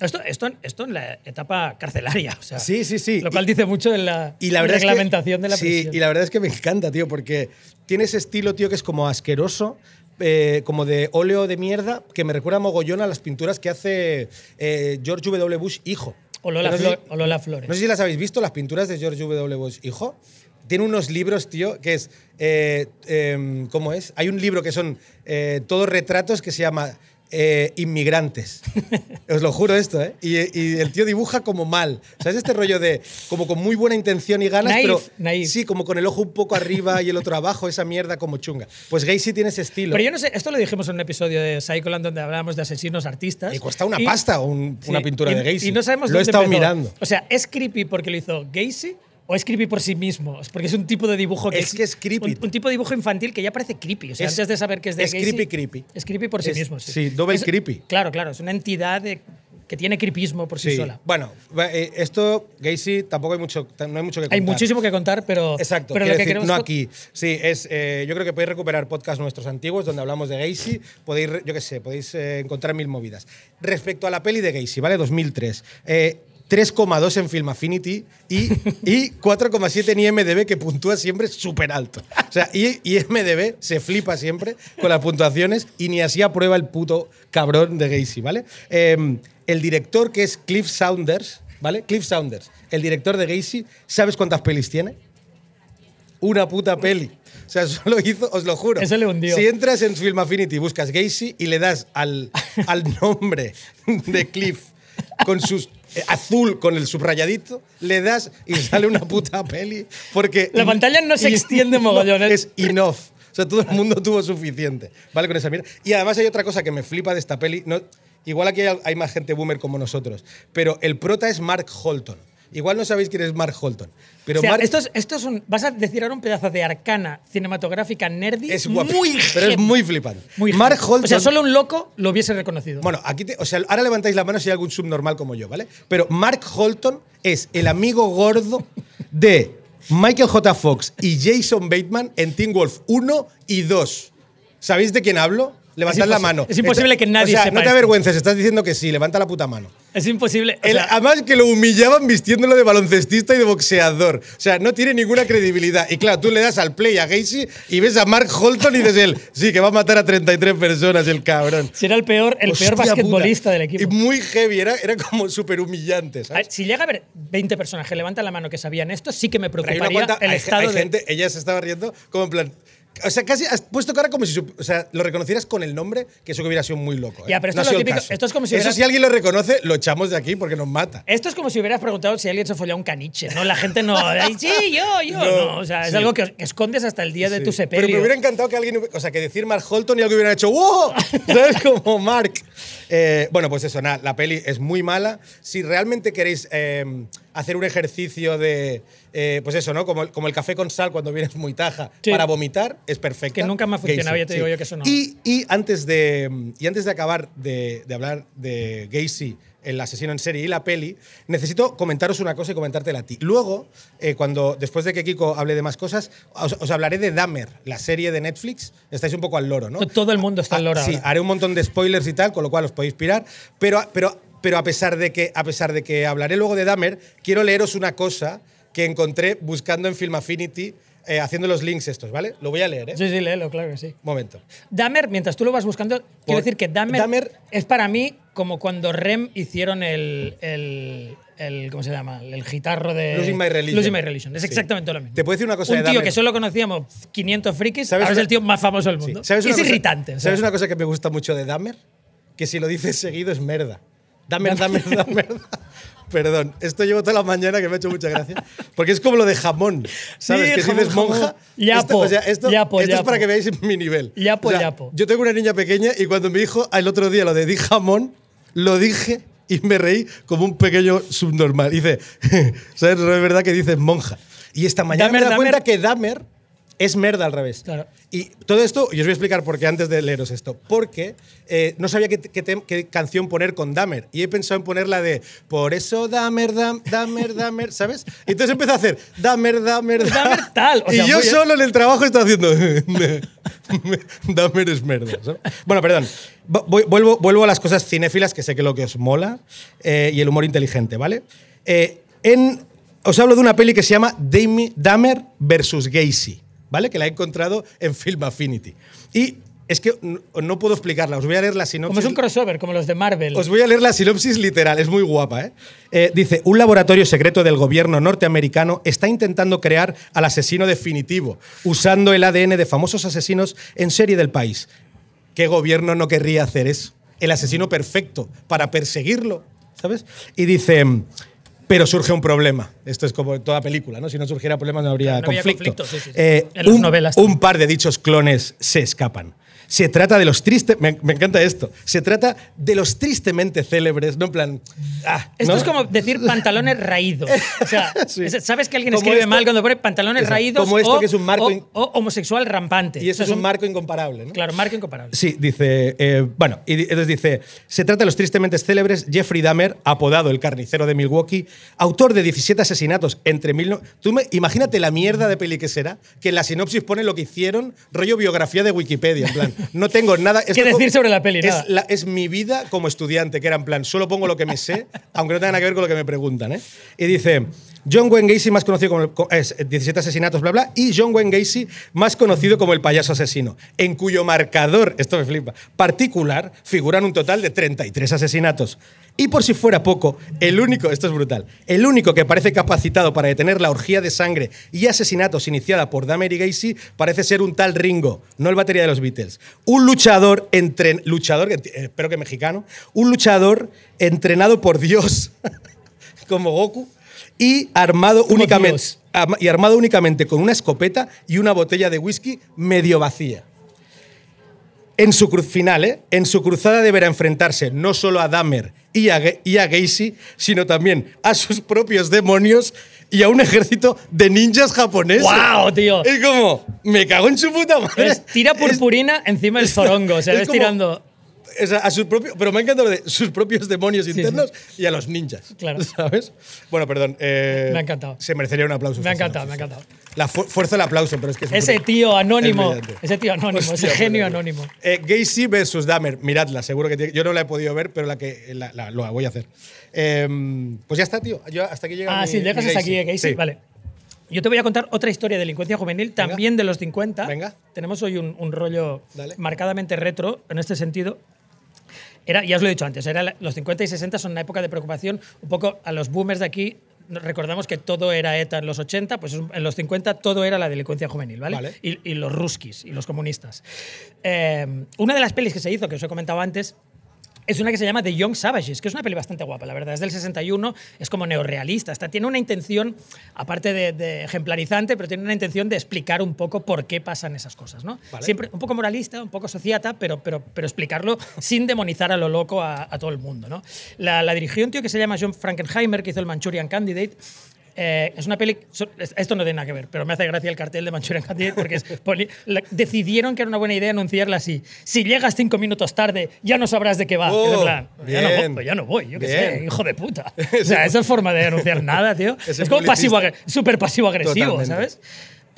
Esto, esto, esto en la etapa carcelaria, o sea, Sí, sí, sí. Lo cual Y- dice mucho de la, y la verdad es que- reglamentación de la sí, prisión. y la verdad es que me encanta, tío, porque tiene ese estilo, tío, que es como asqueroso, eh, como de óleo de mierda, que me recuerda mogollón a las pinturas que hace eh, George W. Bush, hijo. O, Lola Que no sé Flor- si- o Lola Flores. No sé si las habéis visto, las pinturas de George W. Bush, hijo. Tiene unos libros, tío, que es. eh, em, ¿Cómo es? Hay un libro que son eh, todos retratos que se llama eh, Inmigrantes. <laughs> Os lo juro esto, ¿eh? Y, y el tío dibuja como mal. O sea, es este rollo de. Como con muy buena intención y ganas, Naif, pero. naif. Sí, como con el ojo un poco arriba y el otro abajo, esa mierda como chunga. Pues Gacy tiene ese estilo. Pero yo no sé, esto lo dijimos en un episodio de Psycholand donde hablábamos de asesinos artistas. Y cuesta una pasta un- Sí, una pintura y- de Gacy. Y no sabemos Lo he dónde estado empezó. mirando. O sea, ¿es creepy porque lo hizo Gacy o es creepy por sí mismo? Porque es un tipo de dibujo que Es que es creepy. Un, un tipo de dibujo infantil que ya parece creepy. O sea, Es- antes de saber que es de es creepy, creepy. Es creepy por sí Es- mismo. sí, double Es- creepy. Claro, claro. Es una entidad de- que tiene creepismo por sí, Sí. sola. Bueno, eh, esto, Gacy, tampoco hay mucho, no hay mucho que contar. Hay muchísimo que contar, pero. Exacto, pero lo que decir, queremos no aquí. Sí, es, eh, yo creo que podéis recuperar podcasts nuestros antiguos donde hablamos de Gacy. Podéis, yo qué sé, podéis eh, encontrar mil movidas. Respecto a la peli de Gacy, ¿vale? 2003. eh, 3,2 en Film Affinity y, y 4,7 en IMDB, que puntúa siempre súper alto. O sea, y, IMDB se flipa siempre con las puntuaciones y ni así aprueba el puto cabrón de Gacy, ¿vale? Eh, el director, que es Cliff Saunders, ¿vale? Cliff Saunders, el director de Gacy, ¿sabes cuántas pelis tiene? una puta peli. O sea, solo hizo, os lo juro. Eso le hundió. Si entras en Film Affinity, buscas Gacy y le das al, al nombre de Cliff con sus azul con el subrayadito, le das y <laughs> sale una puta peli. Porque La pantalla no se extiende <laughs> mogollón, ¿eh? Es enough. O sea, todo el mundo tuvo suficiente. ¿Vale? Con esa mierda. Y además hay otra cosa que me flipa de esta peli. No, igual aquí hay, hay más gente boomer como nosotros. Pero el prota es Mark Holton. Igual no sabéis quién es Mark Holton. Pero o sea, Mark esto es, esto es un, vas a decir ahora un pedazo de arcana cinematográfica nerdy es guapo. muy Pero es muy flipante. Muy Mark. Holton. O sea, solo un loco lo hubiese reconocido. Bueno, aquí te- o sea, ahora levantáis la mano si hay algún subnormal como yo, ¿vale? Pero Mark Holton es el amigo gordo de Michael J. Fox y Jason Bateman en Teen Wolf 1 y 2. ¿Sabéis de quién hablo? Levantad la mano. es imposible que nadie O sea, sepa no te esto. avergüences, estás diciendo que sí, levanta la puta mano. Es imposible. o El- sea, además que lo humillaban vistiéndolo de baloncestista y de boxeador. O sea, no tiene ninguna credibilidad. Y claro, tú le das al play a Gacy y ves a Mark Holton y dices él, sí, que va a matar a 33 personas el cabrón. será el peor, el Hostia peor puta. basquetbolista del Y equipo. muy heavy, era, era como súper humillante. ¿sabes? ver, si llega a haber 20 personas que levantan la mano que sabían esto, sí que me preocuparía cuanta- el hay, estado hay de. gente, ella se estaba riendo como en plan. O sea, casi has puesto cara como si o sea, lo reconocieras con el nombre, que eso que hubiera sido muy loco. ¿eh? Ya, pero esto No es lo típico- esto es como si Eso si alguien lo reconoce, lo echamos de aquí porque nos mata. Esto es como si hubieras preguntado si alguien se folló un caniche, ¿no? La gente no. "Ay, sí, yo, yo. No, No, o sea, es sí. algo que escondes hasta el día de tu Pero sepelio. me hubiera encantado que alguien, o sea, que decir Mark Holton y algo hubiera hecho ¡wow! ¿Sabes? <laughs> Como Mark. Eh, bueno, pues eso, nada, la peli es muy mala. Si realmente queréis eh, hacer un ejercicio de, eh, pues eso, ¿no? Como el, como el café con sal cuando vienes muy taja Sí. para vomitar, es perfecto. Que nunca me ha funcionado, ya te digo yo que eso no. Y, y antes de, y antes de acabar de, de hablar de Gacy, el asesino en serie y la peli, necesito comentaros una cosa y comentártela a ti. Luego, eh, cuando después de que Kiko hable de más cosas, os, os hablaré de Dahmer, la serie de Netflix. Estáis un poco al loro, ¿no? Todo el mundo está al loro Ah, Sí, haré un montón de spoilers y tal, con lo cual os podéis pirar. Pero, pero, pero a, pesar de que, a pesar de que hablaré luego de Dahmer, quiero leeros una cosa que encontré buscando en Film Affinity, eh, haciendo los links estos, ¿vale? Lo voy a leer, ¿eh? Sí, sí, léelo, claro que sí. Momento. Dahmer, mientras tú lo vas buscando, quiero decir que Dahmer, Dahmer- es para mí como cuando Rem hicieron el, el, el- ¿cómo se llama? El gitarro de Losing My Religion. Losing My Religion. Es Sí. exactamente lo mismo. Te puedo decir una cosa Un de tío Dahmer. que solo conocíamos 500 frikis, ¿Sabes ahora es una- el tío más famoso del Sí. mundo. ¿Sabes Y una es cosa- irritante. o sea, ¿Sabes una cosa que me gusta mucho de Dahmer? Que si lo dices seguido es merda. Dahmer, Dahmer, Dahmer. <laughs> Perdón, esto llevo toda la mañana que me ha hecho mucha gracia. Porque es como lo de jamón. ¿Sabes? Sí, que si dices monja. Yapo, esto, o sea, esto, yapo, esto es para que veáis mi nivel. Yapo, O sea, yapo. Yo tengo una niña pequeña y cuando me dijo el otro día lo de di jamón, lo dije y me reí como un pequeño subnormal. Dice, <laughs> ¿sabes? No es verdad que dices monja. Y esta mañana Dahmer, me da cuenta que Dahmer es merda al revés. Claro. Y todo esto, y os voy a explicar por qué antes de leeros esto. Porque eh, no sabía qué, qué tem- qué canción poner con Dahmer. Y he pensado en poner la de Por eso Dahmer, Dahmer, Dahmer, ¿sabes? Y entonces empecé a hacer Dahmer, Dahmer, Dahmer tal, o sea, y yo solo en el trabajo estaba haciendo <laughs> Dahmer es merda. ¿sabes? Bueno, perdón. Vuelvo, vuelvo a las cosas cinéfilas, que sé que lo que os mola, eh, y el humor inteligente, ¿vale? Eh, en, os hablo de una peli que se llama Dahmer versus Gacy, ¿vale? Que la he encontrado en Film Affinity. Y es que no, no puedo explicarla, os voy a leer la sinopsis. como es un crossover, como los de Marvel. Os voy a leer la sinopsis literal, es muy guapa. ¿eh? Eh, dice, un laboratorio secreto del gobierno norteamericano está intentando crear al asesino definitivo, usando el ADN de famosos asesinos en serie del país. ¿Qué gobierno no querría hacer eso? El asesino perfecto para perseguirlo, ¿sabes? Y dice, pero surge un problema. Esto es como toda película, ¿no? Si no surgiera problema no habría No había conflicto. conflicto, sí, sí, sí. Eh, En las un- novelas un también. par de dichos clones se escapan. Se trata de los tristes. Me, me encanta esto. Se trata de los tristemente célebres, no en plan. ah, Esto ¿no? es como decir pantalones raídos. O sea, <laughs> Sí. es- ¿sabes que alguien Como escribe esto- mal cuando pone pantalones Exacto. raídos? Como esto o, que es un marco o- homosexual rampante. Y eso O sea, es un marco incomparable, ¿no? Claro, marco incomparable. Sí, dice. eh, bueno, y entonces dice: Se trata de los tristemente célebres Jeffrey Dahmer, apodado el carnicero de Milwaukee, autor de 17 asesinatos entre mil. no- Tú me, imagínate la mierda de peli que será, que en la sinopsis pone lo que hicieron, rollo biografía de Wikipedia. En plan, no tengo nada. ¿Qué esto decir sobre la peli? Es, la- es mi vida como estudiante, que era en plan, solo pongo lo que me sé, <laughs> aunque no tenga nada que ver con lo que me preguntan. ¿eh? Y dice, John Wayne Gacy, más conocido como el, es, 17 asesinatos, bla, bla, y John Wayne Gacy, más conocido como el payaso asesino, en cuyo marcador, esto me flipa, particular, figuran un total de 33 asesinatos. Y por si fuera poco, el único, esto es brutal, el único que parece capacitado para detener la orgía de sangre y asesinatos iniciada por Dahmer y Gacy parece ser un tal Ringo, no el batería de los Beatles. Un luchador, entren, luchador, eh, espero que mexicano, un luchador entrenado por Dios <laughs> como Goku, y armado, únicamente, Dios. y armado únicamente con una escopeta y una botella de whisky medio vacía. En su cruz final, ¿eh? en su cruzada deberá enfrentarse no solo a Dahmer y a, y a Gacy, sino también a sus propios demonios y a un ejército de ninjas japoneses. ¡Guau, tío! Es como, me cago en su puta madre. Es- tira purpurina encima del <laughs> zorongo. Es ves como- tirando. A sus propios, pero me encanta lo de sus propios demonios internos y a los ninjas. Claro. <laughs> ¿Sabes? Bueno, perdón. eh, Me ha encantado. Se merecería un aplauso. Me ha encantado, sí, me ha sí. encantado. La fu- fuerza del aplauso, pero es que es Ese brutal. tío anónimo. Es. Ese tío anónimo, ese Hostia, genio brillante. anónimo. Eh, Gacy versus Dahmer, miradla, seguro que tiene- yo no la he podido ver, pero la que la, la- lo voy a hacer. Eh, pues ya está, tío. Yo hasta aquí llega Ah, mi- sí, llegas hasta aquí, Gacy. Sí. Vale. Yo te voy a contar otra historia de delincuencia juvenil, también de los 50. Venga. Tenemos hoy un, un rollo Dale. marcadamente retro en este sentido. Era, ya os lo he dicho antes, era los 50 y 60 son una época de preocupación. Un poco a los boomers de aquí recordamos que todo era ETA en los 80, pues en los 50 todo era la delincuencia juvenil, ¿vale? Vale. Y, y los ruskis y los comunistas. Eh, una de las pelis que se hizo, que os he comentado antes, es una que se llama The Young Savages, que es una peli bastante guapa, la verdad. Es del 61, es como neorrealista. Hasta tiene una intención, aparte de, de ejemplarizante, pero tiene una intención de explicar un poco por qué pasan esas cosas. ¿no? Vale. Siempre un poco moralista, un poco sociata, pero, pero, pero explicarlo sin demonizar a lo loco a, a todo el mundo. ¿no? La, la dirigió un tío que se llama John Frankenheimer, que hizo el Manchurian Candidate. Eh, es una peli. es- Esto no tiene nada que ver, pero me hace gracia el cartel de Manchurian Candidate porque es <laughs> poli- la- decidieron que era una buena idea anunciarla así. Si llegas cinco minutos tarde, ya no sabrás de qué va. Oh, Es en plan, ya, no voy, pues ya no voy, yo qué sé, hijo de puta. <laughs> O sea, esa es forma de anunciar nada, tío. Ese es como pasivo, súper pasivo-agresivo, Totalmente. ¿sabes?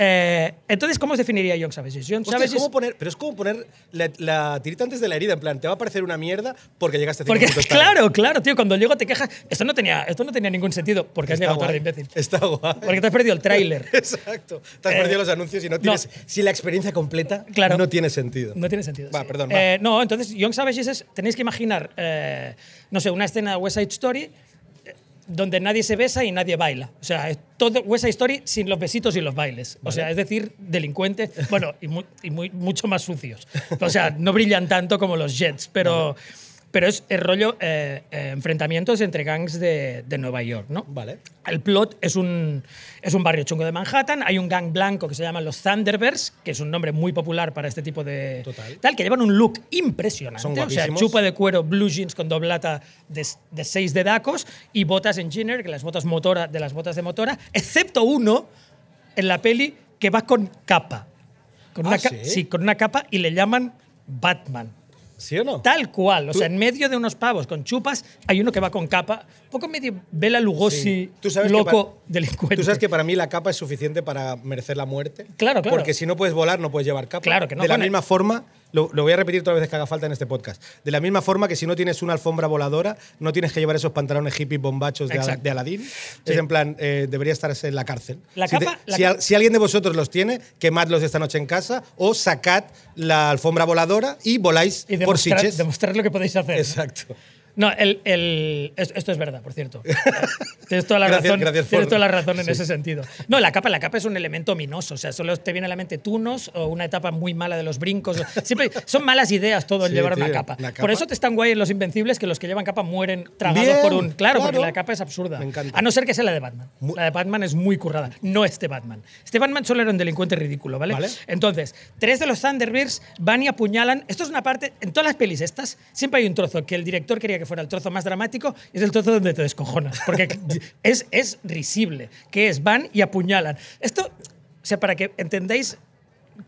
Eh, entonces, ¿cómo os definiría Young Savages? Young Hostia, es como poner, pero es como poner la, la tirita antes de la herida, en plan, te va a parecer una mierda porque llegaste Porque, minutos <laughs> tarde. claro, claro, tío, cuando llego te quejas. Esto no tenía, esto no tenía ningún sentido porque has Está llegado tarde, imbécil. Está guay. Porque te has perdido el <laughs> tráiler. Exacto. Te has Eh, perdido los anuncios y no tienes. no. Si la experiencia completa Claro. no tiene sentido. No tiene sentido. Va, sí. perdón, va. Eh, no, entonces, Young Savages es. Tenéis que imaginar, eh, no sé, una escena de West Side Story eh, donde nadie se besa y nadie baila. O sea, es todo West Side Story sin los besitos y los bailes. O sea, es decir, delincuentes, <laughs> bueno, y, mu- y muy- mucho más sucios. O sea, no brillan tanto como los Jets, pero. Pero es el rollo eh, eh, enfrentamientos entre gangs de, de Nueva York, ¿no? Vale. El plot es un, es un barrio chungo de Manhattan. Hay un gang blanco que se llama los Thunderbirds, que es un nombre muy popular para este tipo de. Total. Tal, que llevan un look impresionante. Son o sea, chupa de cuero, blue jeans con doblata de, de seis dedacos y botas engineer, que las botas motora de las botas de motora, excepto uno en la peli que va con capa. Con Ah, una ca- ¿sí? con una capa y le llaman Batman. ¿Sí o no? Tal cual. O sea, en medio de unos pavos con chupas hay uno que va con capa, poco medio Bela Lugosi, Sí. Tú sabes loco, para- delincuente. Tú sabes que para mí la capa es suficiente para merecer la muerte. Claro, claro. Porque si no puedes volar, no puedes llevar capa. Claro que no, De la misma forma, lo, lo voy a repetir todas las veces que haga falta en este podcast. De la misma forma que si no tienes una alfombra voladora, no tienes que llevar esos pantalones hippie bombachos de, Exacto. de Aladín. Es en plan, eh, debería estar en la cárcel. La si, capa- la si, ca- al- si alguien de vosotros los tiene, quemadlos esta noche en casa o sacad la alfombra voladora y voláis y por Siches. demostrar lo que podéis hacer. Exacto. No, el, el- es- esto es verdad, por cierto. <laughs> tienes toda la Gracias- razón, gracias tienes toda la razón en sí. ese sentido. No, la capa, la capa es un elemento ominoso. O sea, solo te viene a la mente tunos o una etapa muy mala de los brincos. Siempre son malas ideas todo el Sí, llevar una capa. Por eso te están guay en los invencibles que los que llevan capa mueren tragados Bien, por un. Claro, porque la capa es absurda. Me encanta. A no ser que sea la de Batman. La de Batman es muy currada. No este Batman. Este Batman solo era un delincuente ridículo, ¿vale? Vale. Entonces, tres de los Thunderbirds van y apuñalan. Esto es una parte. En todas las pelis estas, siempre hay un trozo que el director quería que fuera el trozo más dramático y es el trozo donde te descojonas. Porque <laughs> es, es risible. Que es, van y apuñalan. Esto, o sea, para que entendáis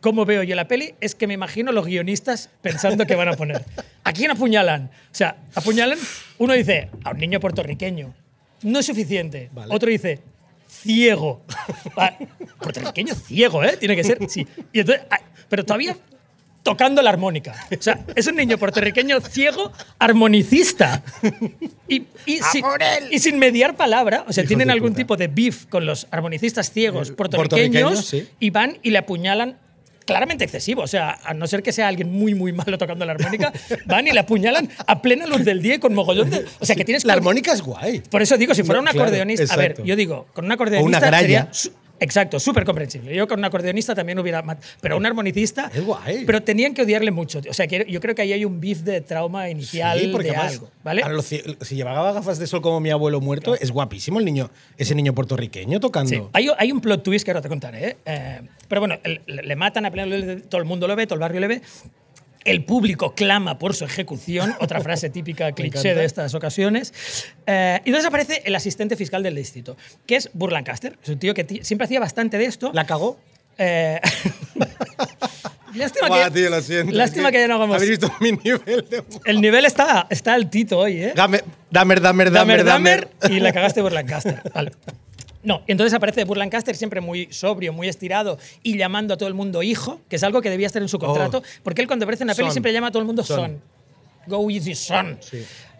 cómo veo yo la peli, es que me imagino los guionistas pensando que van a poner. ¿A quién apuñalan? O sea, apuñalan. Uno dice, a un niño puertorriqueño. No es suficiente. Vale. Otro dice, ciego. Ah, Puertorriqueño ciego, ¿eh? Tiene que ser. Sí. Y entonces, ah, pero todavía tocando la armónica. O sea, es un niño puertorriqueño ciego, armonicista. Y, y, sin, y sin mediar palabra. O sea, tienen algún puta. tipo de beef con los armonicistas ciegos puertorriqueños, puertorriqueños sí. y van y le apuñalan claramente excesivo. O sea, a no ser que sea alguien muy, muy malo tocando la armónica, <laughs> van y le apuñalan a plena luz del día y con mogollón de. O sea, que tienes La armónica es guay. Por eso digo, si fuera un claro, acordeonista. a ver, yo digo, con un acordeonista gralla. sería su- Exacto, súper comprensible. Yo con un acordeonista también hubiera Pero un armonicista. Es guay. Pero tenían que odiarle mucho. O sea, que yo creo que ahí hay un beef de trauma inicial Sí, porque de además, algo. ¿Vale? ahora lo si llevaba gafas de sol como mi abuelo muerto, es guapísimo el niño, ese niño puertorriqueño tocando. Sí. Hay, hay un plot twist que ahora te contaré. ¿eh? Eh, pero bueno, le, le matan a pleno todo el mundo lo ve, todo el barrio le ve. El público clama por su ejecución, otra frase típica <laughs> cliché de estas ocasiones. Eh, y entonces aparece el asistente fiscal del distrito, que es Burr Lancaster. Es un tío que siempre hacía bastante de esto. ¿La cagó? Eh, <laughs> lástima Buah, que, tío, lo siento. lástima que ya no hagamos. ¿Habéis visto mi nivel de. El nivel está, está altito hoy, ¿eh? Damer, damer, damer, Damer, damer, Damer, y la cagaste por Lancaster. Vale. No, entonces aparece Burr Lancaster siempre muy sobrio, muy estirado y llamando a todo el mundo hijo, que es algo que debía estar en su contrato, porque él cuando aparece en la peli Son. siempre llama a todo el mundo Son. son. Go easy, son.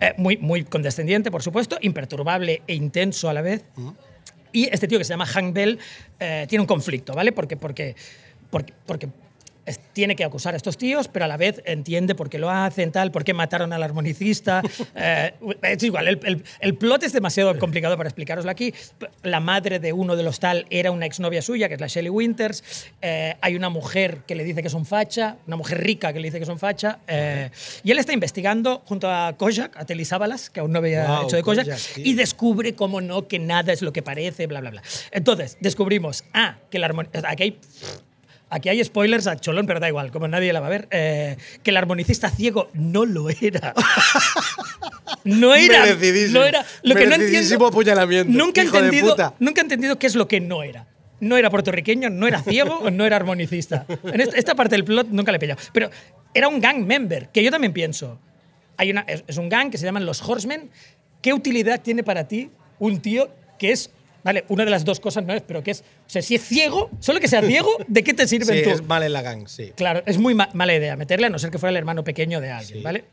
Eh, muy, muy condescendiente, por supuesto, imperturbable e intenso a la vez. Y este tío que se llama Hank Bell eh, tiene un conflicto, ¿vale? Porque, porque, porque, porque es- tiene que acusar a estos tíos, pero a la vez entiende por qué lo hacen, tal, por qué mataron al armonicista. <laughs> Eh, es igual, el, el- el plot es demasiado complicado para explicaroslo aquí. La madre de uno de los tal era una exnovia suya, que es la Shelley Winters. Eh, hay una mujer que le dice que es un facha, una mujer rica que le dice que es un facha. eh, y él está investigando junto a Kojak, a Telly Savalas, que aún no había Guau, hecho de Kojak, Kojak, y descubre, como no, que nada es lo que parece, bla, bla, bla. Entonces, descubrimos, ah, que el armon- aquí hay, aquí hay spoilers a cholón, pero da igual, como nadie la va a ver, eh, que el armonicista ciego no lo era. <laughs> No era. No era. Lo que no entiendo. apuñalamiento, Nunca he entendido. Nunca he entendido qué es lo que no era. No era puertorriqueño, no era ciego o no era armonicista. En esta, esta parte del plot nunca le he pillado. Pero era un gang member, que yo también pienso. Hay una, es, es un gang que se llaman los Horsemen. ¿Qué utilidad tiene para ti un tío que es. Vale, una de las dos cosas no es, pero que es. O sea, si es ciego, solo que sea ciego, ¿de qué te sirve Sí, tú? es mal la gang, sí. Claro, es muy ma- mala idea meterle, a no ser que fuera el hermano pequeño de alguien, ¿vale?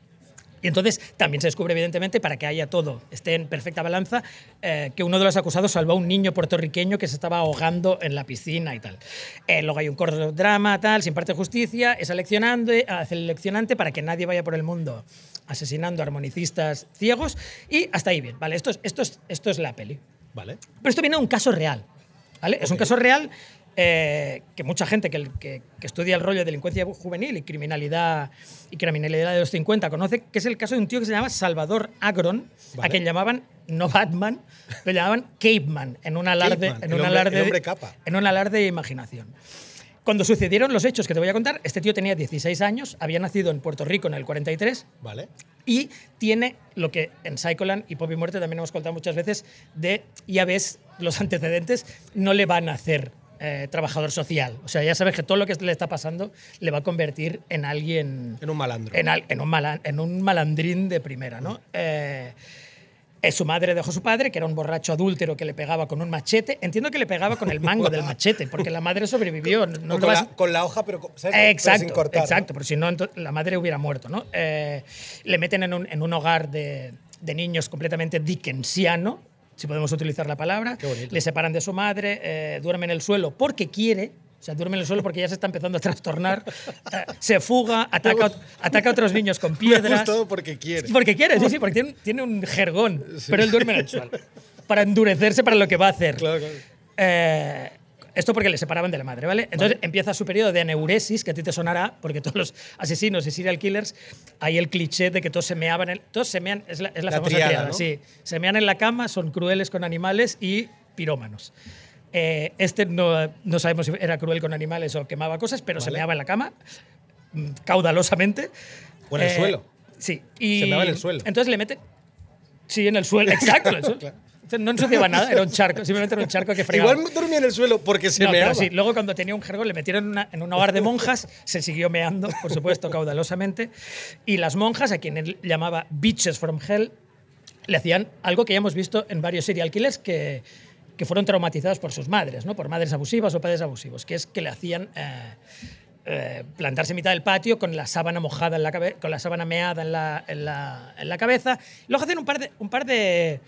Y entonces también se descubre, evidentemente, para que haya todo, esté en perfecta balanza, eh, que uno de los acusados salvó a un niño puertorriqueño que se estaba ahogando en la piscina y tal. Eh, luego hay un corto de drama, tal, se imparte justicia, es eleccionante, hace el eleccionante para que nadie vaya por el mundo asesinando armonicistas ciegos y hasta ahí bien, ¿vale? Esto es, esto es, esto es la peli. Vale. Pero esto viene de un caso real. ¿vale? Es un caso real eh, que mucha gente que, que- que estudia el rollo de delincuencia juvenil y criminalidad, y criminalidad de los 50 conoce, que es el caso de un tío que se llama Salvador Agron, a quien llamaban no Batman, lo llamaban Caveman, en un alarde, Caveman, en un alarde, hombre capa. en un alarde de imaginación. Cuando sucedieron los hechos que te voy a contar, este tío tenía 16 años, había nacido en Puerto Rico en el 43, Vale. y tiene lo que en Psycholand y Pop y Muerte también hemos contado muchas veces de, ya ves, los antecedentes no le van a hacer eh, trabajador social. O sea, ya sabes que todo lo que le está pasando le va a convertir en alguien... En un malandro. En, al- en un, mala- en un malandrín de primera, ¿no? Eh, eh, su madre dejó a su padre, que era un borracho adúltero que le pegaba con un machete. Entiendo que le pegaba con el mango del machete, porque la madre sobrevivió. No, no con, vas- la, con la hoja, pero, ¿sabes? Pero Exacto, sin cortar. ¿no? exacto, porque si no, la madre hubiera muerto, ¿no? Eh, le meten en un, en un hogar de, de niños completamente dickensiano, si podemos utilizar la palabra. Le separan de su madre, eh, duerme en el suelo porque quiere. O sea, duerme en el suelo porque ya se está empezando a trastornar. eh, se fuga, ataca, ataca a otros niños con <laughs> piedras. gustado porque quiere. Porque quiere, sí, sí, porque tiene, tiene un jergón, pero él duerme en el suelo. Para endurecerse para lo que va a hacer. Claro, claro. Eh, esto porque le separaban de la madre, ¿vale? Entonces empieza su periodo de aneuresis, que a ti te sonará, porque todos los asesinos y serial killers hay el cliché de que todos se meaban, en- todos se mean, es la, es la La famosa triada, triada, ¿no? sí. Se mean en la cama, son crueles con animales y pirómanos. Eh, este no, no sabemos si era cruel con animales o quemaba cosas, pero se Vale. meaba en la cama, mm, caudalosamente. O en el Eh, suelo. Sí. Y Se meaba en el suelo. Entonces le meten. Sí, en el suelo, <laughs> exacto. en el suelo. Entonces, No ensuciaba nada, era un charco, simplemente era un charco que fregaba. Igual dormía en el suelo porque se No, me pero sí, luego cuando tenía un jergón le metieron en, una- en un hogar de monjas, se siguió meando, por supuesto, caudalosamente, y las monjas, a quien él llamaba bitches from hell, le hacían algo que ya hemos visto en varios serial killers que, que fueron traumatizados por sus madres, ¿no? por madres abusivas o padres abusivos, que es que le hacían eh, eh, plantarse en mitad del patio con la sábana mojada en la cabeza, con la sábana meada en la, en la, en la cabeza. Luego hacen un par de, un par de,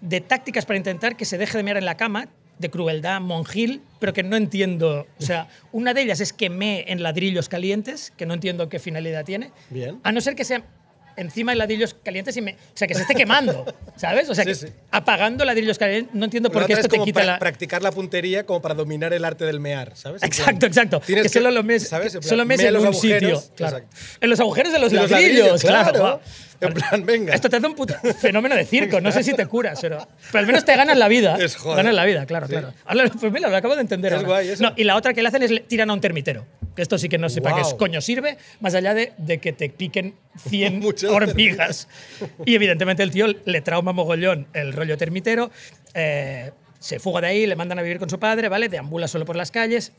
de tácticas para intentar que se deje de mear en la cama, de crueldad monjil, pero que no entiendo. O sea, una de ellas es que mee en ladrillos calientes, que no entiendo qué finalidad tiene. Bien. A no ser que sea encima de ladrillos calientes y me, o sea, que se esté quemando, <laughs> ¿sabes? O sea, que sí. apagando ladrillos calientes, no entiendo La por qué otra esto es te como quita pra- la... practicar la puntería como para dominar el arte del mear, ¿sabes? Exacto, exacto. tienes que, solo lo mes, ¿sabes? En plan, solo mes en los un agujeros, sitio. Claro. En los agujeros de los, los ladrillos, ladrillos, claro. claro. En plan, venga. Esto te hace un puto fenómeno de circo. No sé si te curas, pero, pero al menos te ganas la vida. <laughs> Es joder. Ganas la vida, claro, Sí. claro. Ahora, pues mira, lo acabo de entender. Es ahora. guay eso. No, y la otra que le hacen es le tiran a un termitero. Que Esto sí que no sé para qué Guau. coño sirve, más allá de, de que te piquen 100 <laughs> Muchas <laughs> hormigas. Y evidentemente el tío le trauma mogollón el rollo termitero. eh, se fuga de ahí, le mandan a vivir con su padre, ¿vale? Deambula solo por las calles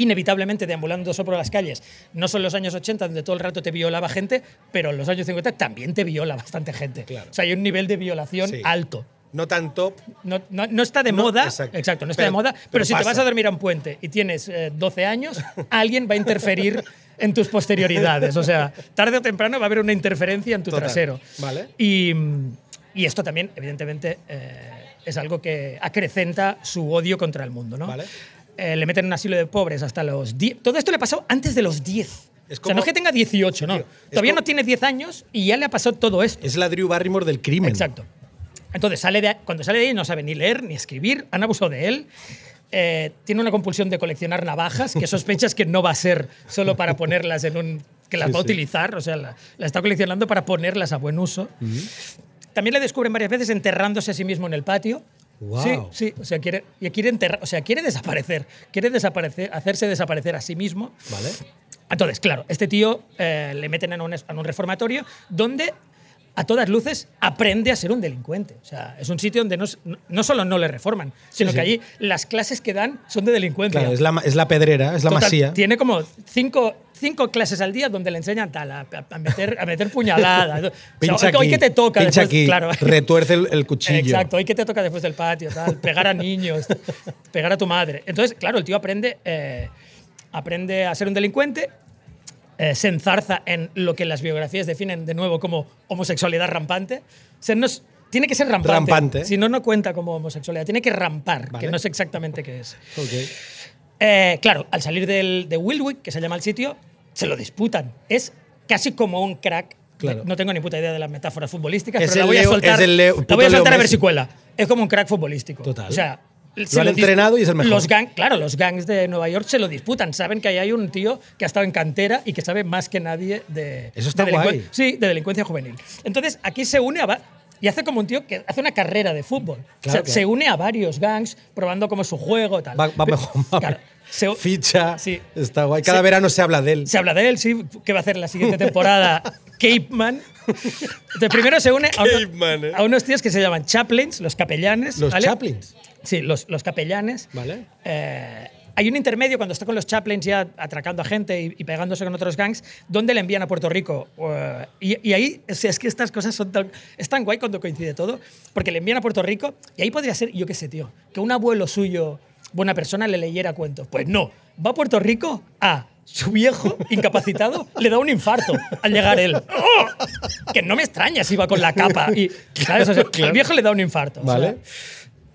inevitablemente deambulando solo por las calles. No son los años 80 donde todo el rato te violaba gente, pero en los años 50 también te viola bastante gente. Claro. O sea, hay un nivel de violación Sí. alto. No tanto. No, no- no está de No, moda, exacto. exacto, no está Pero- de moda, pero, pero si te vas a dormir a un puente y tienes eh, 12 años, <laughs> alguien va a interferir en tus posterioridades. O sea, tarde o temprano va a haber una interferencia en tu Total. trasero. Vale. Y, y esto también, evidentemente, eh, es algo que acrecenta su odio contra el mundo. ¿no? Vale. Eh, le meten en un asilo de pobres hasta los 10. Todo esto le pasó antes de los 10. Es o sea, no es que tenga 18, no. Tío, Todavía como- no tiene 10 años y ya le ha pasado todo esto. Es la Drew Barrymore del crimen. Exacto. Entonces, sale de, cuando sale de ahí no sabe ni leer ni escribir, han abusado de él. Eh, tiene una compulsión de coleccionar navajas que sospechas que no va a ser solo para ponerlas en un. que las Sí, va a sí. utilizar, o sea, la, la está coleccionando para ponerlas a buen uso. También le descubren varias veces enterrándose a sí mismo en el patio. Guau. Sí, sí, o sea, quiere, quiere enterrar, o sea, quiere desaparecer, quiere desaparecer, hacerse desaparecer a sí mismo. Vale. Entonces, claro, este tío eh, le meten en un, en un reformatorio donde a todas luces aprende a ser un delincuente. O sea, es un sitio donde no, no- solo no le reforman, sino Sí, que allí las clases que dan son de delincuencia. Claro, es la, es la pedrera, es la Total, masía. Tiene como cinco, cinco clases al día donde le enseñan tal, a, a meter, a meter puñaladas. <laughs> O sea, Pincha hoy, hoy aquí, que te toca pincha después, aquí, claro. retuerce el, el cuchillo. Exacto, hoy que te toca después del patio, tal, pegar a niños, <laughs> pegar a tu madre. Entonces, claro, el tío aprende, eh, aprende a ser un delincuente, eh, se enzarza en lo que las biografías definen de nuevo como homosexualidad rampante. O sea, no es- tiene que ser rampante. Rampante. Si no, no cuenta como homosexualidad. Tiene que rampar, Vale. que no sé exactamente qué es. Ok. Eh, claro, al salir del, de Wildwick, que se llama el sitio, se lo disputan. Es casi como un crack. Claro. No tengo ni puta idea de las metáforas futbolísticas, Es pero la voy a Leo- soltar, el Leo- la voy a soltar a ver si cuela. Es como un crack futbolístico. Total. O sea, Lo han entrenado y es el mejor. Los gang, claro, los gangs de Nueva York se lo disputan. Saben que ahí hay un tío que ha estado en cantera y que sabe más que nadie de, Eso está de guay. Sí, de delincuencia juvenil. Entonces, aquí se une a. Y hace como un tío que hace una carrera de fútbol. o sea, Claro, claro. se une a varios gangs probando como su juego tal. Va, va mejor. va claro, se- Ficha. Sí. Está guay. Cada Se- verano se habla de él. se habla de él, sí, que va a hacer la siguiente <laughs> temporada Cape Man. Entonces, primero se une a, uno- Cape Man, ¿eh? a unos tíos que se llaman chaplains, los capellanes. Los ¿vale? chaplains. Sí, los, los capellanes. Vale. Eh, hay un intermedio cuando está con los chaplains ya atracando a gente y, y pegándose con otros gangs, donde le envían a Puerto Rico. eh, y, y ahí, o sea, es que estas cosas son tan, es tan guay cuando coincide todo, porque le envían a Puerto Rico y ahí podría ser, yo qué sé, tío, que un abuelo suyo, buena persona, le leyera cuentos. Pues no, va a Puerto Rico a su viejo incapacitado <laughs> le da un infarto al llegar él. ¡Oh! Que no me extraña si va con la capa. Y, ¿sabes? O sea, Al viejo le da un infarto. o sea, Vale.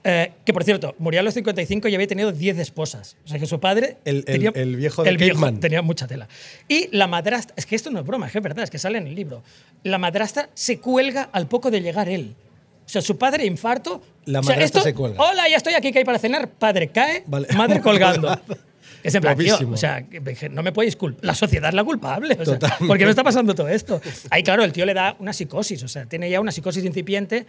Eh, que por cierto, murió a los 55 y había tenido 10 esposas. O sea que su padre. El- el- tenía, el viejo de el viejo tenía mucha tela. Y la madrastra. Es que esto no es broma, es que es verdad, es que sale en el libro. La madrastra se cuelga al poco de llegar él. O sea, su padre infarto. La o sea, madrastra esto- se cuelga. Hola, ya estoy aquí, que hay para cenar. Padre cae, Vale. madre <laughs> colgando. Es en plan, tío, o sea, no me podéis culpar. La sociedad es la culpable. O sea, Totalmente. ¿Por qué me está pasando todo esto? Ahí, claro, el tío le da una psicosis. O sea, tiene ya una psicosis incipiente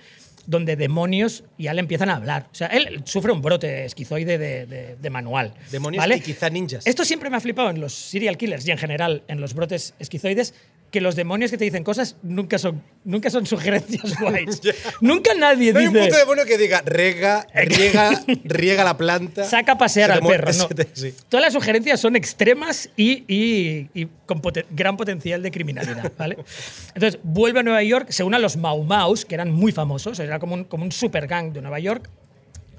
donde demonios ya le empiezan a hablar. O sea, él sufre un brote esquizoide de, de- de manual. Demonios ¿vale? y quizá ninjas. Esto siempre me ha flipado en los serial killers y en general en los brotes esquizoides que los demonios que te dicen cosas nunca son, nunca son sugerencias <laughs> guays. nunca nadie No hay un dice puto demonio que diga rega, riega, <laughs> <laughs> riega la planta. saca a pasear al perro. No. te- sí. Todas las sugerencias son extremas y, y- y con poten- gran potencial de criminalidad. ¿vale? Entonces, vuelve a Nueva York, se une a los Mau Maus, que eran muy famosos, era como un, como un super gang de Nueva York.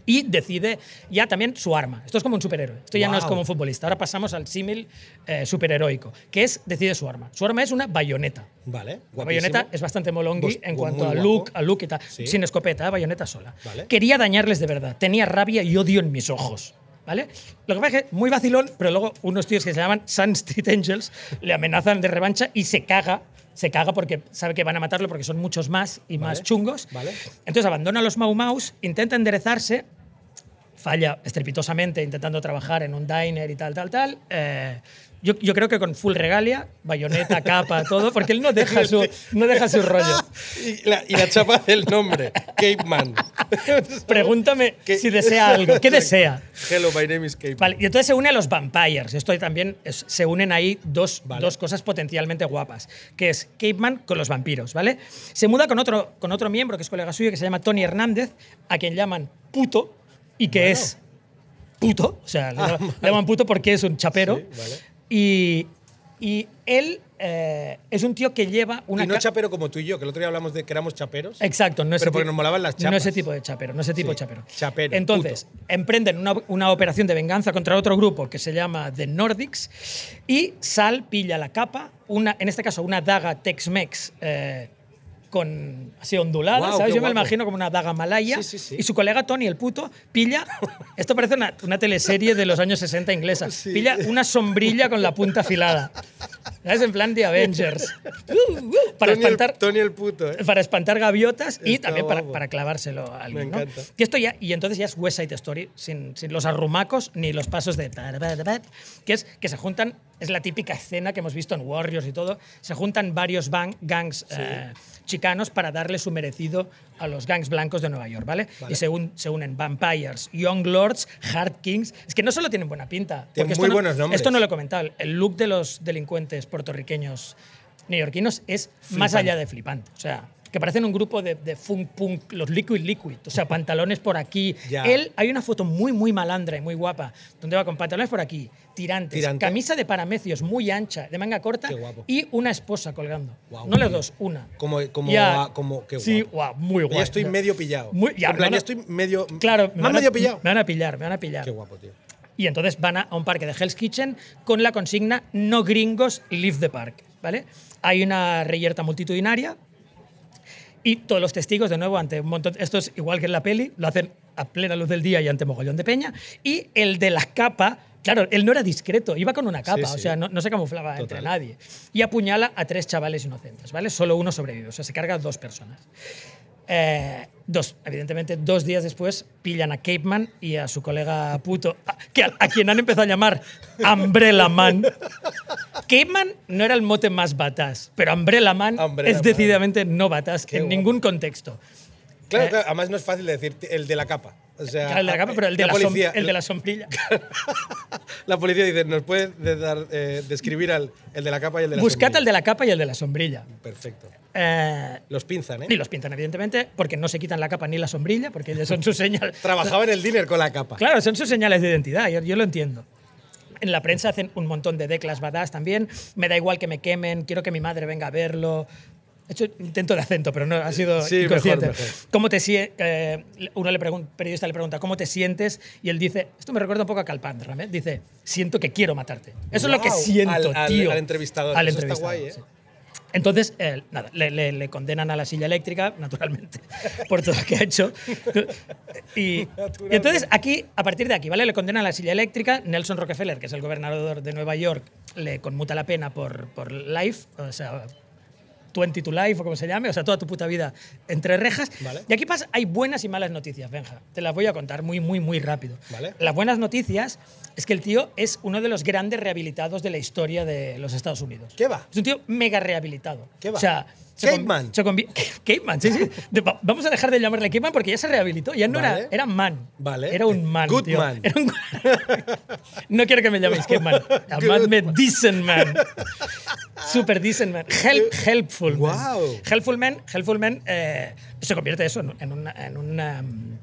Y decide ya también su arma. Esto es como un superhéroe. Esto ya no es como un futbolista. Ahora pasamos al símil eh, superheroico, que es decide su arma. Su arma es una bayoneta. Vale. La guapísimo. bayoneta es bastante molongui Pues, en cuanto a look, a look y tal. Sí. Sin escopeta, ¿eh? bayoneta sola. Vale. Quería dañarles de verdad. Tenía rabia y odio en mis ojos. ¿Vale? Lo que pasa es que muy vacilón, pero luego unos tíos que se llaman Sun Street Angels le amenazan de revancha y se caga se caga porque sabe que van a matarlo porque son muchos más y más chungos. vale. Entonces abandona a los Mau Maus, intenta enderezarse, falla estrepitosamente intentando trabajar en un diner y tal, tal, tal. Eh, yo, yo creo que con full regalia, bayoneta, capa, todo, porque él no deja su, no deja su rollo. Y la, y la chapa del nombre, Cape Man. Pregúntame ¿Qué- si desea algo. ¿Qué desea? Hello, my name is Cape Vale, y entonces se une a los vampires. Esto también es- se unen ahí dos, Vale. dos cosas potencialmente guapas, que es Caveman con los vampiros, ¿vale? Se muda con otro, con otro miembro que es colega suyo, que se llama Tony Hernández, a quien llaman puto, y que es puto, o sea, le, llaman- le llaman puto porque es un chapero. Sí, vale. Y, y él eh, es un tío que lleva una... Y no chapero como tú y yo, que el otro día hablamos de que éramos chaperos. Exacto, no ese Pero porque nos molaban las No ese tipo de chapero, no ese tipo Sí, de chapero. chapero, Entonces, emprenden una, una operación de venganza contra otro grupo que se llama The Nordics y Sal pilla la capa, una, en este caso una daga Tex-Mex eh, con así ondulada, Guau, ¿sabes? Yo me lo guapo. imagino como una daga malaya. Sí, sí, sí. Y su colega Tony, el puto, pilla. <laughs> Esto parece una, una teleserie de los años 60 inglesa. Sí. Pilla una sombrilla con la punta afilada. ¿Sabes? En plan de Avengers. Para Tony el- espantar Tony el puto, ¿eh? para espantar gaviotas y Está también para, para clavárselo a alguien. Me ¿no? encanta. Y, esto ya, y entonces ya es West Side Story, sin, sin los arrumacos ni los pasos de... Que es que se juntan, es la típica escena que hemos visto en Warriors y todo, se juntan varios bang- gangs eh, chicanos para darle su merecido a los gangs blancos de Nueva York, ¿vale? Y se, un- se unen Vampires, Young Lords, Hard Kings. Es que no solo tienen buena pinta. Tienen porque esto muy no- buenos nombres. Esto no lo he comentado. El look de los delincuentes puertorriqueños neoyorquinos es más allá de flipante. O sea, que parecen un grupo de, de funk punk, los Liquid Liquid. O sea, pantalones por aquí. Ya. Él, hay una foto muy, muy malandra y muy guapa, donde va con pantalones por aquí, tirantes, Tirante. camisa de paramecios muy ancha, de manga corta, guapo. y una esposa colgando. No las dos, una. Como, como, Ya. como qué Sí, guapo. guau, muy guay. Ya estoy medio pillado. Muy- ya, en plan, ya estoy medio. Claro, ¿Me van has a- medio pillado? Me van a pillar, me van a pillar. Qué guapo, tío. Y entonces van a, a un parque de Hell's Kitchen con la consigna no gringos, leave the park. ¿vale? Hay una reyerta multitudinaria y todos los testigos, de nuevo, ante un montón. Esto es igual que en la peli, lo hacen a plena luz del día y ante mogollón de peña. Y el de la capa, claro, él no era discreto, iba con una capa, Sí, o sí. sea, no, no se camuflaba entre Total. nadie. Y apuñala a tres chavales inocentes, ¿vale? Solo uno sobrevive, o sea, se carga a dos personas. Eh, dos, evidentemente, dos días después pillan a Cape Man y a su colega puto, a, que a, a quien han empezado a llamar Umbrella Man. Cape Man no era el mote más batas, pero Umbrella Man Umbrella es Man. decididamente no batas Qué en guapo. ningún contexto. Claro, Eh, claro, además no es fácil de decir el de la capa. O sea, Claro, el de la capa, pero el de la, som- policía, el de la sombrilla. <laughs> la policía dice, ¿nos puede de- dar, eh, describir al, el de la capa y el de la Buscad sombrilla?". el de la capa y el de la sombrilla. Perfecto. Eh, Los pinzan, ¿eh? y los pintan, evidentemente, porque no se quitan la capa ni la sombrilla, porque ellos son sus <laughs> señales. Trabajaba en el dinner con la capa. Claro, son sus señales de identidad, yo, yo lo entiendo. En la prensa hacen un montón de declas badass también. Me da igual que me quemen, quiero que mi madre venga a verlo. He hecho intento de acento, pero no ha sido Sí, mejor, inconsciente. mejor. ¿Cómo te eh, uno le pregunta, periodista le pregunta, ¿cómo te sientes? Y él dice, esto me recuerda un poco a Calpandra, ¿eh? dice, siento que quiero matarte. Eso es lo que siento, al- al- tío. al entrevistador. Al Eso está entrevistador, guay, ¿eh? sí. Entonces, eh, nada, le, le- le condenan a la silla eléctrica, naturalmente, <laughs> por todo lo que ha hecho. Y, y entonces, aquí, a partir de aquí, ¿vale? Le condenan a la silla eléctrica. Nelson Rockefeller, que es el gobernador de Nueva York, le conmuta la pena por, por life, o sea, 20 to life o como se llame, o sea, toda tu puta vida entre rejas. Vale. Y aquí pasa, hay buenas y malas noticias, Benja. Te las voy a contar muy, muy, muy rápido. Vale. Las buenas noticias es que el tío es uno de los grandes rehabilitados de la historia de los Estados Unidos. ¿Qué va? Es un tío mega rehabilitado. ¿Qué va? O sea, se Cape con- Man. se convi- Cape Man, <laughs> sí, sí. Vamos a dejar de llamarle Cape Man porque ya se rehabilitó. Ya no Vale. era, era man. Vale. Era un man. Good tío. man. Era un- <laughs> no quiero que me llaméis Cape <laughs> Man. Llamadme Decent Man. Super Decent Man. Help, helpful man. Helpful Man, helpful man eh, se convierte eso en, una- en un um,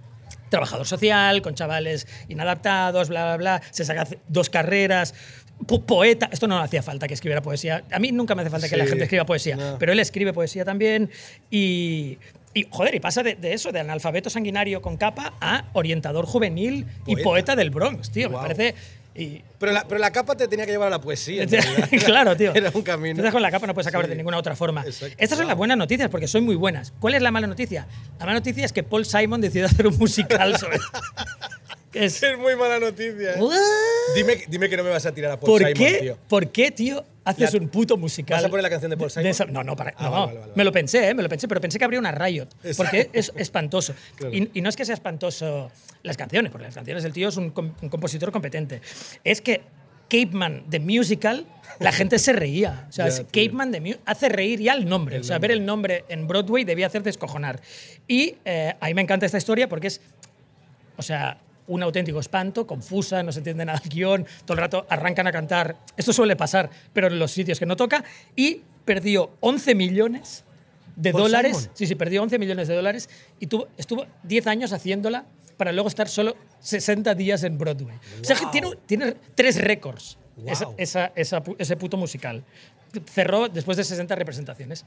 trabajador social, con chavales inadaptados, bla, bla, bla. Se saca dos carreras. Po- Poeta, esto no hacía falta que escribiera poesía. A mí nunca me hace falta que la gente escriba poesía, no. pero él escribe poesía también y, y, joder, y pasa de, de eso, de analfabeto sanguinario con capa a orientador juvenil y Poeta. del Bronx, tío. Guau. Me parece. Y, Pero la, pero la capa te tenía que llevar a la poesía. <laughs> claro, tío. <laughs> Era un camino. Empiezas con la capa, no puedes acabar Sí. de ninguna otra forma. Exacto. Estas son Wow. las buenas noticias, porque son muy buenas. ¿Cuál es la mala noticia? La mala noticia es que Paul Simon decidió hacer un musical sobre esto. <laughs> Es, Es muy mala noticia. ¿eh? ¿What? Dime, dime que no me vas a tirar a Paul ¿Por Simon, qué? tío. ¿Por qué, tío? haces La- un puto musical. ¿Vas a poner la canción de Paul Simon? esa- no, no, para, Ah, no. vale, vale, vale, Me lo pensé, ¿eh? me lo pensé, pero pensé que habría una Riot. Es- Porque es espantoso. <laughs> Claro. Y, y no es que sea espantoso las canciones, porque las canciones del tío es un, un compositor competente. Es que Capeman de musical, la gente se reía. O sea, <laughs> tío. Capeman de mu- hace reír ya el nombre. o sea, ver el nombre en Broadway debía hacer descojonar. Y eh, a mí me encanta esta historia porque es o sea, un auténtico espanto, confusa, no se entiende nada el guion, todo el rato arrancan a cantar. Esto suele pasar, pero en los sitios que no toca. Y perdió 11 millones de ¿Paul dólares. Simon? Sí, sí, perdió 11 millones de dólares y tuvo, estuvo 10 años haciéndola para luego estar solo 60 días en Broadway. O sea, que tiene, tiene tres récords esa- Wow. esa- esa pu- ese puto musical. Cerró después de 60 representaciones.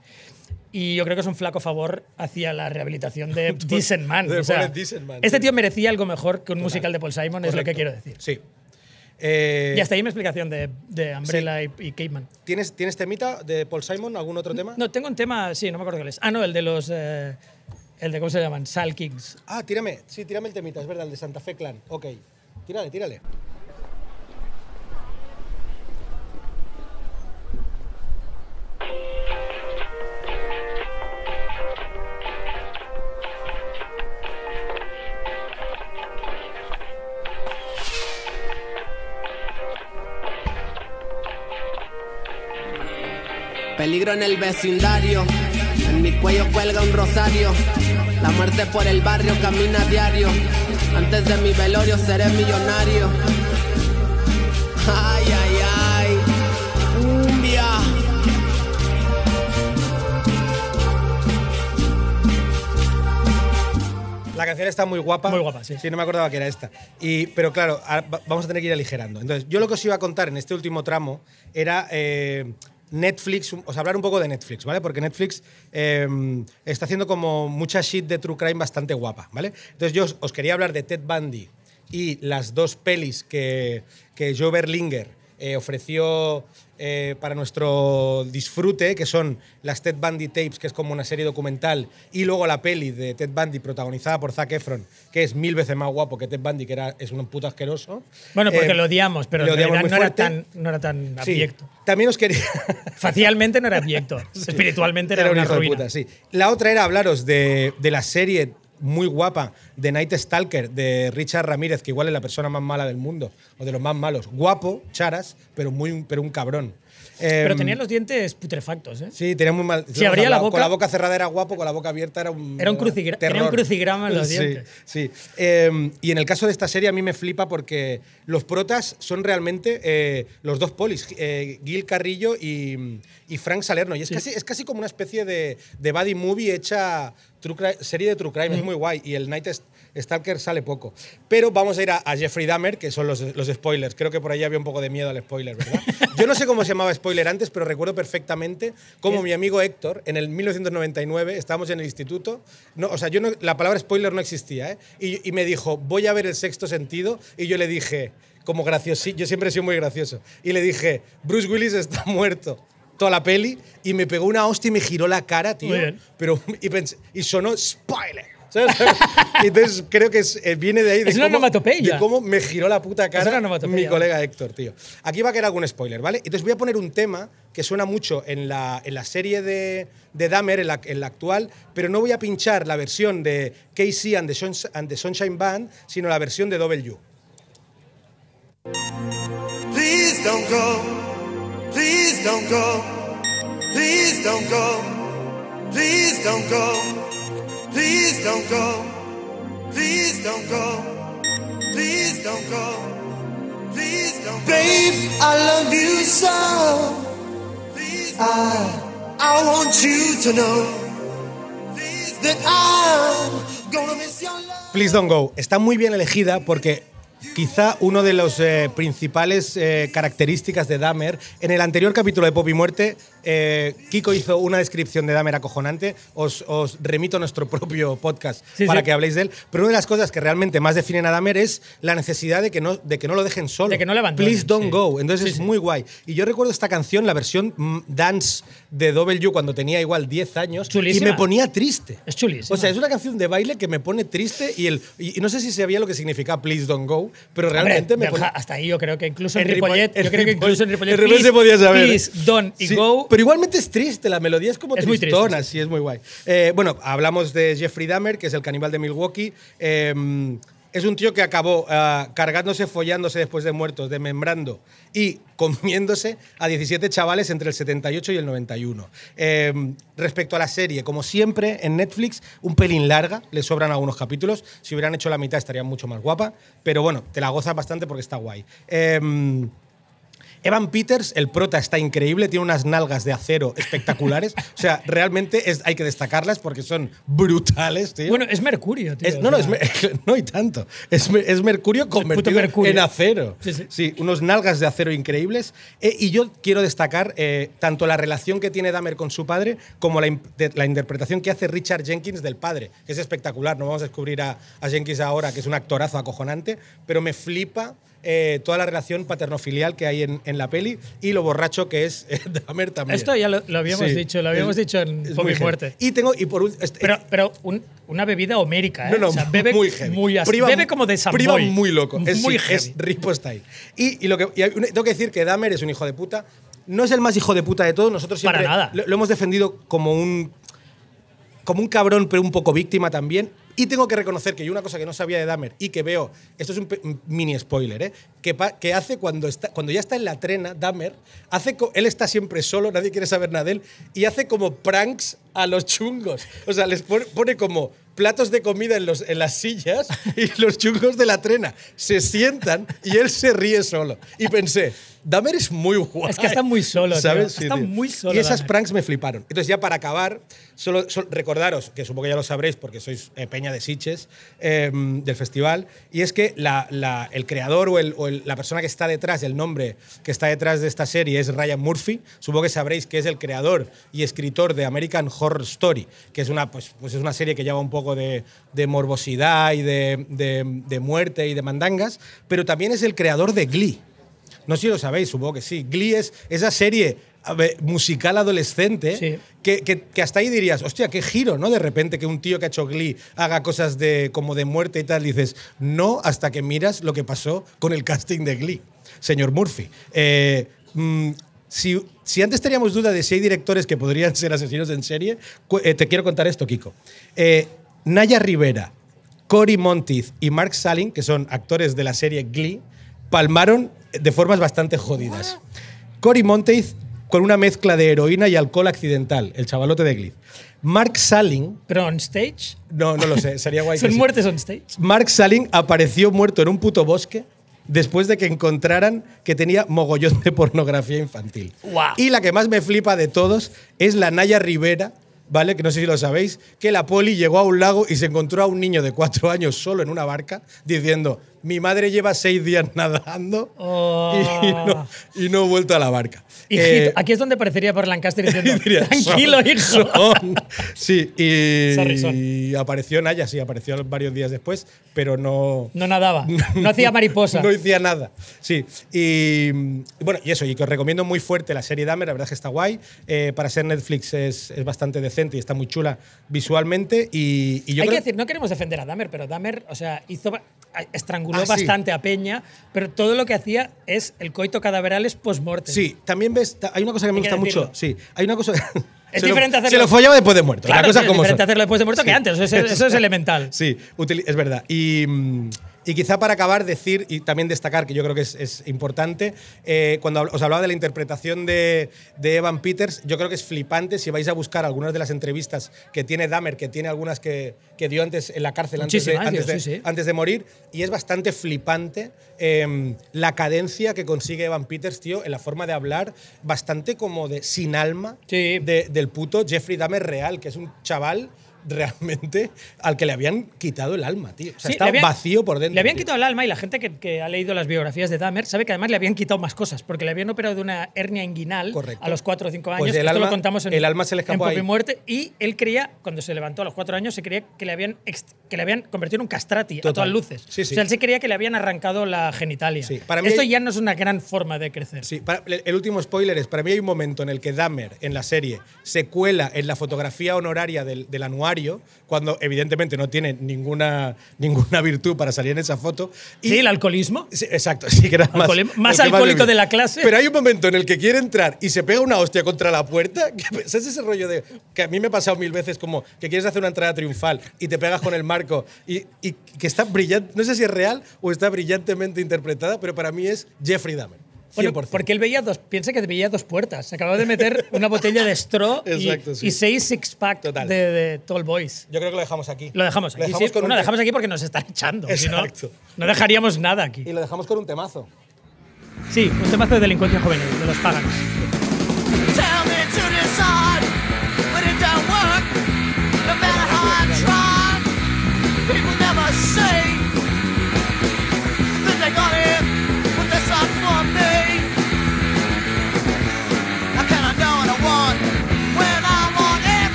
Y yo creo que es un flaco favor hacia la rehabilitación de <laughs> Decent Man. de O sea, pobre Decent Man, este tío merecía algo mejor que un musical de Paul Simon, es lo que quiero decir. Sí. Eh, Y hasta ahí mi explicación de, de Umbrella y, y Caveman. ¿tienes, ¿Tienes temita de Paul Simon? ¿Algún otro tema? No, tengo un tema, sí, no me acuerdo cuál es. Ah, no, el de los. eh, el de, ¿cómo se llaman? Sal Kings. Ah, tírame. Sí, tírame el temita, es verdad, el de Santa Fe Clan. Ok. Tírale, tírale. Peligro en el vecindario, en mi cuello cuelga un rosario. La muerte por el barrio camina a diario. Antes de mi velorio seré millonario. Ay, ay, ay. Cumbia. La canción está muy guapa. Muy guapa, sí. Sí, no me acordaba que era esta. Y, pero claro, a- va- vamos a tener que ir aligerando. Entonces, yo lo que os iba a contar en este último tramo era eh, Netflix, o sea, hablar un poco de Netflix, ¿vale? Porque Netflix eh, está haciendo como mucha shit de true crime bastante guapa, ¿vale? Entonces, yo os, os quería hablar de Ted Bundy y las dos pelis que, que Joe Berlinger eh, ofreció eh, para nuestro disfrute, que son las Ted Bundy Tapes, que es como una serie documental, y luego la peli de Ted Bundy protagonizada por Zac Efron, que es mil veces más guapo que Ted Bundy, que era, es un puto asqueroso. Bueno, porque Eh, lo odiamos, pero en odiamos no era, tan, no era tan Sí. abyecto. También os quería... <laughs> Facialmente no era abyecto. <laughs> Espiritualmente era, un una hijo de ruina. puta, sí. La otra era hablaros de, de la serie muy guapa de Night Stalker de Richard Ramírez, que igual es la persona más mala del mundo, o de los más malos. Guapo, charas, pero, muy, pero un cabrón. Pero Em, tenía los dientes putrefactos, ¿eh? Sí, tenía muy mal. Si abría la hablado, Con boca- la boca cerrada era guapo, con la boca abierta era un. Era un crucigra- tenía un terror. crucigrama en los Sí, dientes. Sí. Eh, y en el caso de esta serie a mí me flipa porque los protas son realmente eh, los dos polis, eh, Gil Carrillo y, y Frank Salerno. Y es, casi, es casi como una especie de, de buddy movie hecha true cri- serie de True Crime. Es muy guay. Y el Night Stalker sale poco. Pero vamos a ir a, a Jeffrey Dahmer, que son los, los spoilers. Creo que por ahí había un poco de miedo al spoiler, ¿verdad? <laughs> Yo no sé cómo se llamaba spoiler antes, pero recuerdo perfectamente cómo mi amigo Héctor, en el 1999, estábamos en el instituto. No, o sea, yo no- la palabra spoiler no existía, ¿eh? Y, y me dijo, voy a ver el sexto sentido. Y yo le dije, como gracioso, yo siempre he sido muy gracioso. Y le dije, Bruce Willis está <laughs> muerto. Toda la peli. Y me pegó una hostia y me giró la cara, tío. Muy bien. Pero, y, pensé- y sonó spoiler. <laughs> Entonces creo que es- eh, viene de ahí. De Es una cómo- onomatopeya. De cómo me giró la puta cara mi colega Héctor, tío. Aquí va a quedar algún spoiler, ¿vale? Entonces voy a poner un tema que suena mucho en la, en la serie de, de Dahmer, en la, en la actual, pero no voy a pinchar la versión de Casey and the, Sunsh- and the Sunshine Band, sino la versión de W. Please don't go. Please don't go. Please don't go. Please don't go. Please don't go. Please don't go. Please don't go. Please don't go. Babe, I love you so. I, I want you to know that I'm gonna miss your love. Please Don't Go. Está muy bien elegida porque quizá uno de los eh, principales eh, características de Dahmer, en el anterior capítulo de Pop y Muerte, Eh, Kiko hizo una descripción de Dahmer acojonante. Os, os remito a nuestro propio podcast Sí, para sí. que habléis de él. Pero una de las cosas que realmente más definen a Dahmer es la necesidad de que no, de que no lo dejen solo. De que no le Please don't sí. go. Entonces es muy guay. Y yo recuerdo esta canción, la versión mm, dance de W cuando tenía igual 10 años. Chulísima. Y me ponía triste. Es chulísima. O sea, es una canción de baile que me pone triste y, el, y, y no sé si sabía lo que significa Please Don't Go, pero realmente Hombre, me hasta ahí yo creo que incluso en, En Ripoll- Ripollet, yo creo que incluso en Ripoll- Ripollet, se podía saber. please, don't y go. Pero igualmente es triste, la melodía es como Es muy triste, tristona, sí. es muy guay. Eh, bueno, hablamos de Jeffrey Dahmer, que es el caníbal de Milwaukee. Eh, es un tío que acabó ah, cargándose, follándose después de muertos, desmembrando y <laughs> comiéndose a 17 chavales entre el 78 y el 91. Eh, respecto a la serie, como siempre en Netflix, un pelín larga, le sobran algunos capítulos. Si hubieran hecho la mitad estaría mucho más guapa, pero bueno, te la gozas bastante porque está guay. Eh, Evan Peters, el prota, está increíble, tiene unas nalgas de acero espectaculares. o sea, realmente es- hay que destacarlas porque son brutales, tío. Bueno, es Mercurio, tío. Es- no, no, es, <laughs> no hay tanto. Es, es Mercurio convertido Mercurio. en acero. Sí, sí. unos nalgas de acero increíbles. Eh, y yo quiero destacar eh, tanto la relación que tiene Dahmer con su padre como la, la interpretación que hace Richard Jenkins del padre, que es espectacular. No vamos a descubrir a, a Jenkins ahora, que es un actorazo acojonante, pero me flipa. eh, toda la relación paternofilial que hay en, en la peli y lo borracho que es eh, Dahmer también. Esto ya lo, lo habíamos Sí, dicho, lo habíamos es- dicho en heavy. muerte. Y tengo, y por este- Pero, pero un- una bebida homérica, ¿eh? no, no, o sea, <laughs> bebe muy heavy. muy as- Priva- bebe como de Samboy. Priva muy loco. Es, muy heavy. es Ripo Style. Y, y lo que, y tengo que decir que Dahmer es un hijo de puta. No es el más hijo de puta de todos. Nosotros siempre Para nada. Lo, lo hemos defendido como un, como un cabrón, pero un poco víctima también. Y tengo que reconocer que yo una cosa que no sabía de Dahmer y que veo, esto es un, mini spoiler, ¿eh? que, hace cuando, ya está en la trena, Dahmer, hace él está siempre solo, nadie quiere saber nada de él, y hace como pranks a los chungos. O sea, les pone, pone como platos de comida en, los, en las sillas <laughs> y los chungos de la trena se sientan y él se ríe solo. Y pensé, Dahmer es muy guay. Es que está muy solo. ¿sabes? Está muy solo, Y esas Dahmer. pranks me fliparon. Entonces, ya para acabar, solo, solo recordaros, que supongo que ya lo sabréis porque sois eh, Peña de Siches eh, del festival, y es que la- la- el creador o, el- o el- la persona que está detrás, el nombre que está detrás de esta serie es Ryan Murphy. Supongo que sabréis que es el creador y escritor de American Horror Story, que es una, pues, pues es una serie que lleva un poco de, de morbosidad y de, de- de muerte y de mandangas, pero también es el creador de Glee. No sé si lo sabéis, supongo que sí. Glee es esa serie musical adolescente Sí. que, que- que hasta ahí dirías, hostia, qué giro, ¿no? De repente que un tío que ha hecho Glee haga cosas de, como de muerte y tal, dices, no, hasta que miras lo que pasó con el casting de Glee, señor Murphy. Eh, mm, si, si antes teníamos duda de si hay directores que podrían ser asesinos en serie, eh, te quiero contar esto, Kiko. Eh, Naya Rivera, Cory Monteith y Mark Salling, que son actores de la serie Glee, palmaron de formas bastante jodidas. Cory Monteith con una mezcla de heroína y alcohol accidental, el chavalote de Glee. Mark Salling, Pero on stage. no, no lo sé, sería guay. <laughs> que Son sí. muertes on stage. Mark Salling apareció muerto en un puto bosque después de que encontraran que tenía mogollón de pornografía infantil. Y la que más me flipa de todos es la Naya Rivera, ¿vale? Que no sé si lo sabéis, que la poli llegó a un lago y se encontró a un niño de cuatro años solo en una barca diciendo, mi madre lleva seis días nadando Oh. y, no, y no he vuelto a la barca. Hijito, Eh, aquí es donde parecería por Lancaster <laughs> diciendo, diría, tranquilo, son- hijo. son". Sí, y, Sorry, y apareció Naya, sí, apareció varios días después, pero no, No nadaba, no hacía mariposa. <laughs> no hacía nada. Sí. Y bueno, y eso, y que os recomiendo muy fuerte la serie Dahmer, la verdad es que está guay. Eh, para ser Netflix es, es bastante decente y está muy chula visualmente. Y, y yo Hay creo que decir, no queremos defender a Dahmer, pero Dahmer, o sea, hizo, estranguló Ah, sí. bastante a Peña, pero todo lo que hacía es el coito cadaverales post-mortem. Sí, también ves, hay una cosa que me gusta mucho. Sí, hay una cosa. <laughs> Es se diferente lo, hacerlo- Se lo follaba después de muerto. Claro, la cosa sí, es como diferente son. hacerlo después de muerto que antes, eso es, eso es <laughs> elemental. Sí, es verdad. Y, mm, y quizá para acabar, decir y también destacar, que yo creo que es, es importante, eh, cuando os hablaba de la interpretación de, de Evan Peters, yo creo que es flipante si vais a buscar algunas de las entrevistas que tiene Dahmer, que tiene algunas que, que dio antes en la cárcel antes de, antes, de, sí, sí. antes de morir, y es bastante flipante eh, la cadencia que consigue Evan Peters, tío, en la forma de hablar, bastante como de sin alma Sí. del puto Jeffrey Dahmer real, que es un chaval realmente al que le habían quitado el alma, tío. O sea, Sí, habían- vacío por dentro. Le habían tío. quitado el alma y la gente que, que ha leído las biografías de Dahmer sabe que además le habían quitado más cosas, porque le habían operado de una hernia inguinal Correcto. a los 4 o 5 años. Pues el Esto alma- lo contamos en, el alma se le en escapó y ahí. Muerte. Y él creía, cuando se levantó a los 4 años, se creía que le habían, que le habían convertido en un castrati a Total. todas luces. Sí, sí. O sea, él se creía que le habían arrancado la genitalia. Para mí Esto hay- ya no es una gran forma de crecer. Sí, para- el el último spoiler es, para mí hay un momento en el que Dahmer, en la serie, se cuela en la fotografía honoraria del, del anuario, cuando evidentemente no tiene ninguna, ninguna virtud para salir en esa foto. y- Sí, el alcoholismo. Sí, exacto, sí que era más, más alcohólico le- de la clase. Pero hay un momento en el que quiere entrar y se pega una hostia contra la puerta. <laughs> que- ¿Sabes ese rollo de que a mí me ha pasado mil veces como que quieres hacer una entrada triunfal y te pegas con el marco y, y que está brillante, no sé si es real o está brillantemente interpretada, pero para mí es Jeffrey Dahmer. 100%. Bueno, porque él veía dos, piensa que veía dos puertas. Se acababa de meter <laughs> una botella de straw y- Exacto, y, sí. seis six pack de, Total. de Tall Boys. Yo creo que lo dejamos aquí. Lo dejamos aquí. Lo dejamos sí. con Bueno, un lo te- dejamos aquí porque nos están echando. si no, Exacto. no dejaríamos nada aquí. Y lo dejamos con un temazo. Sí, un temazo de delincuencia juvenil, de los pagans.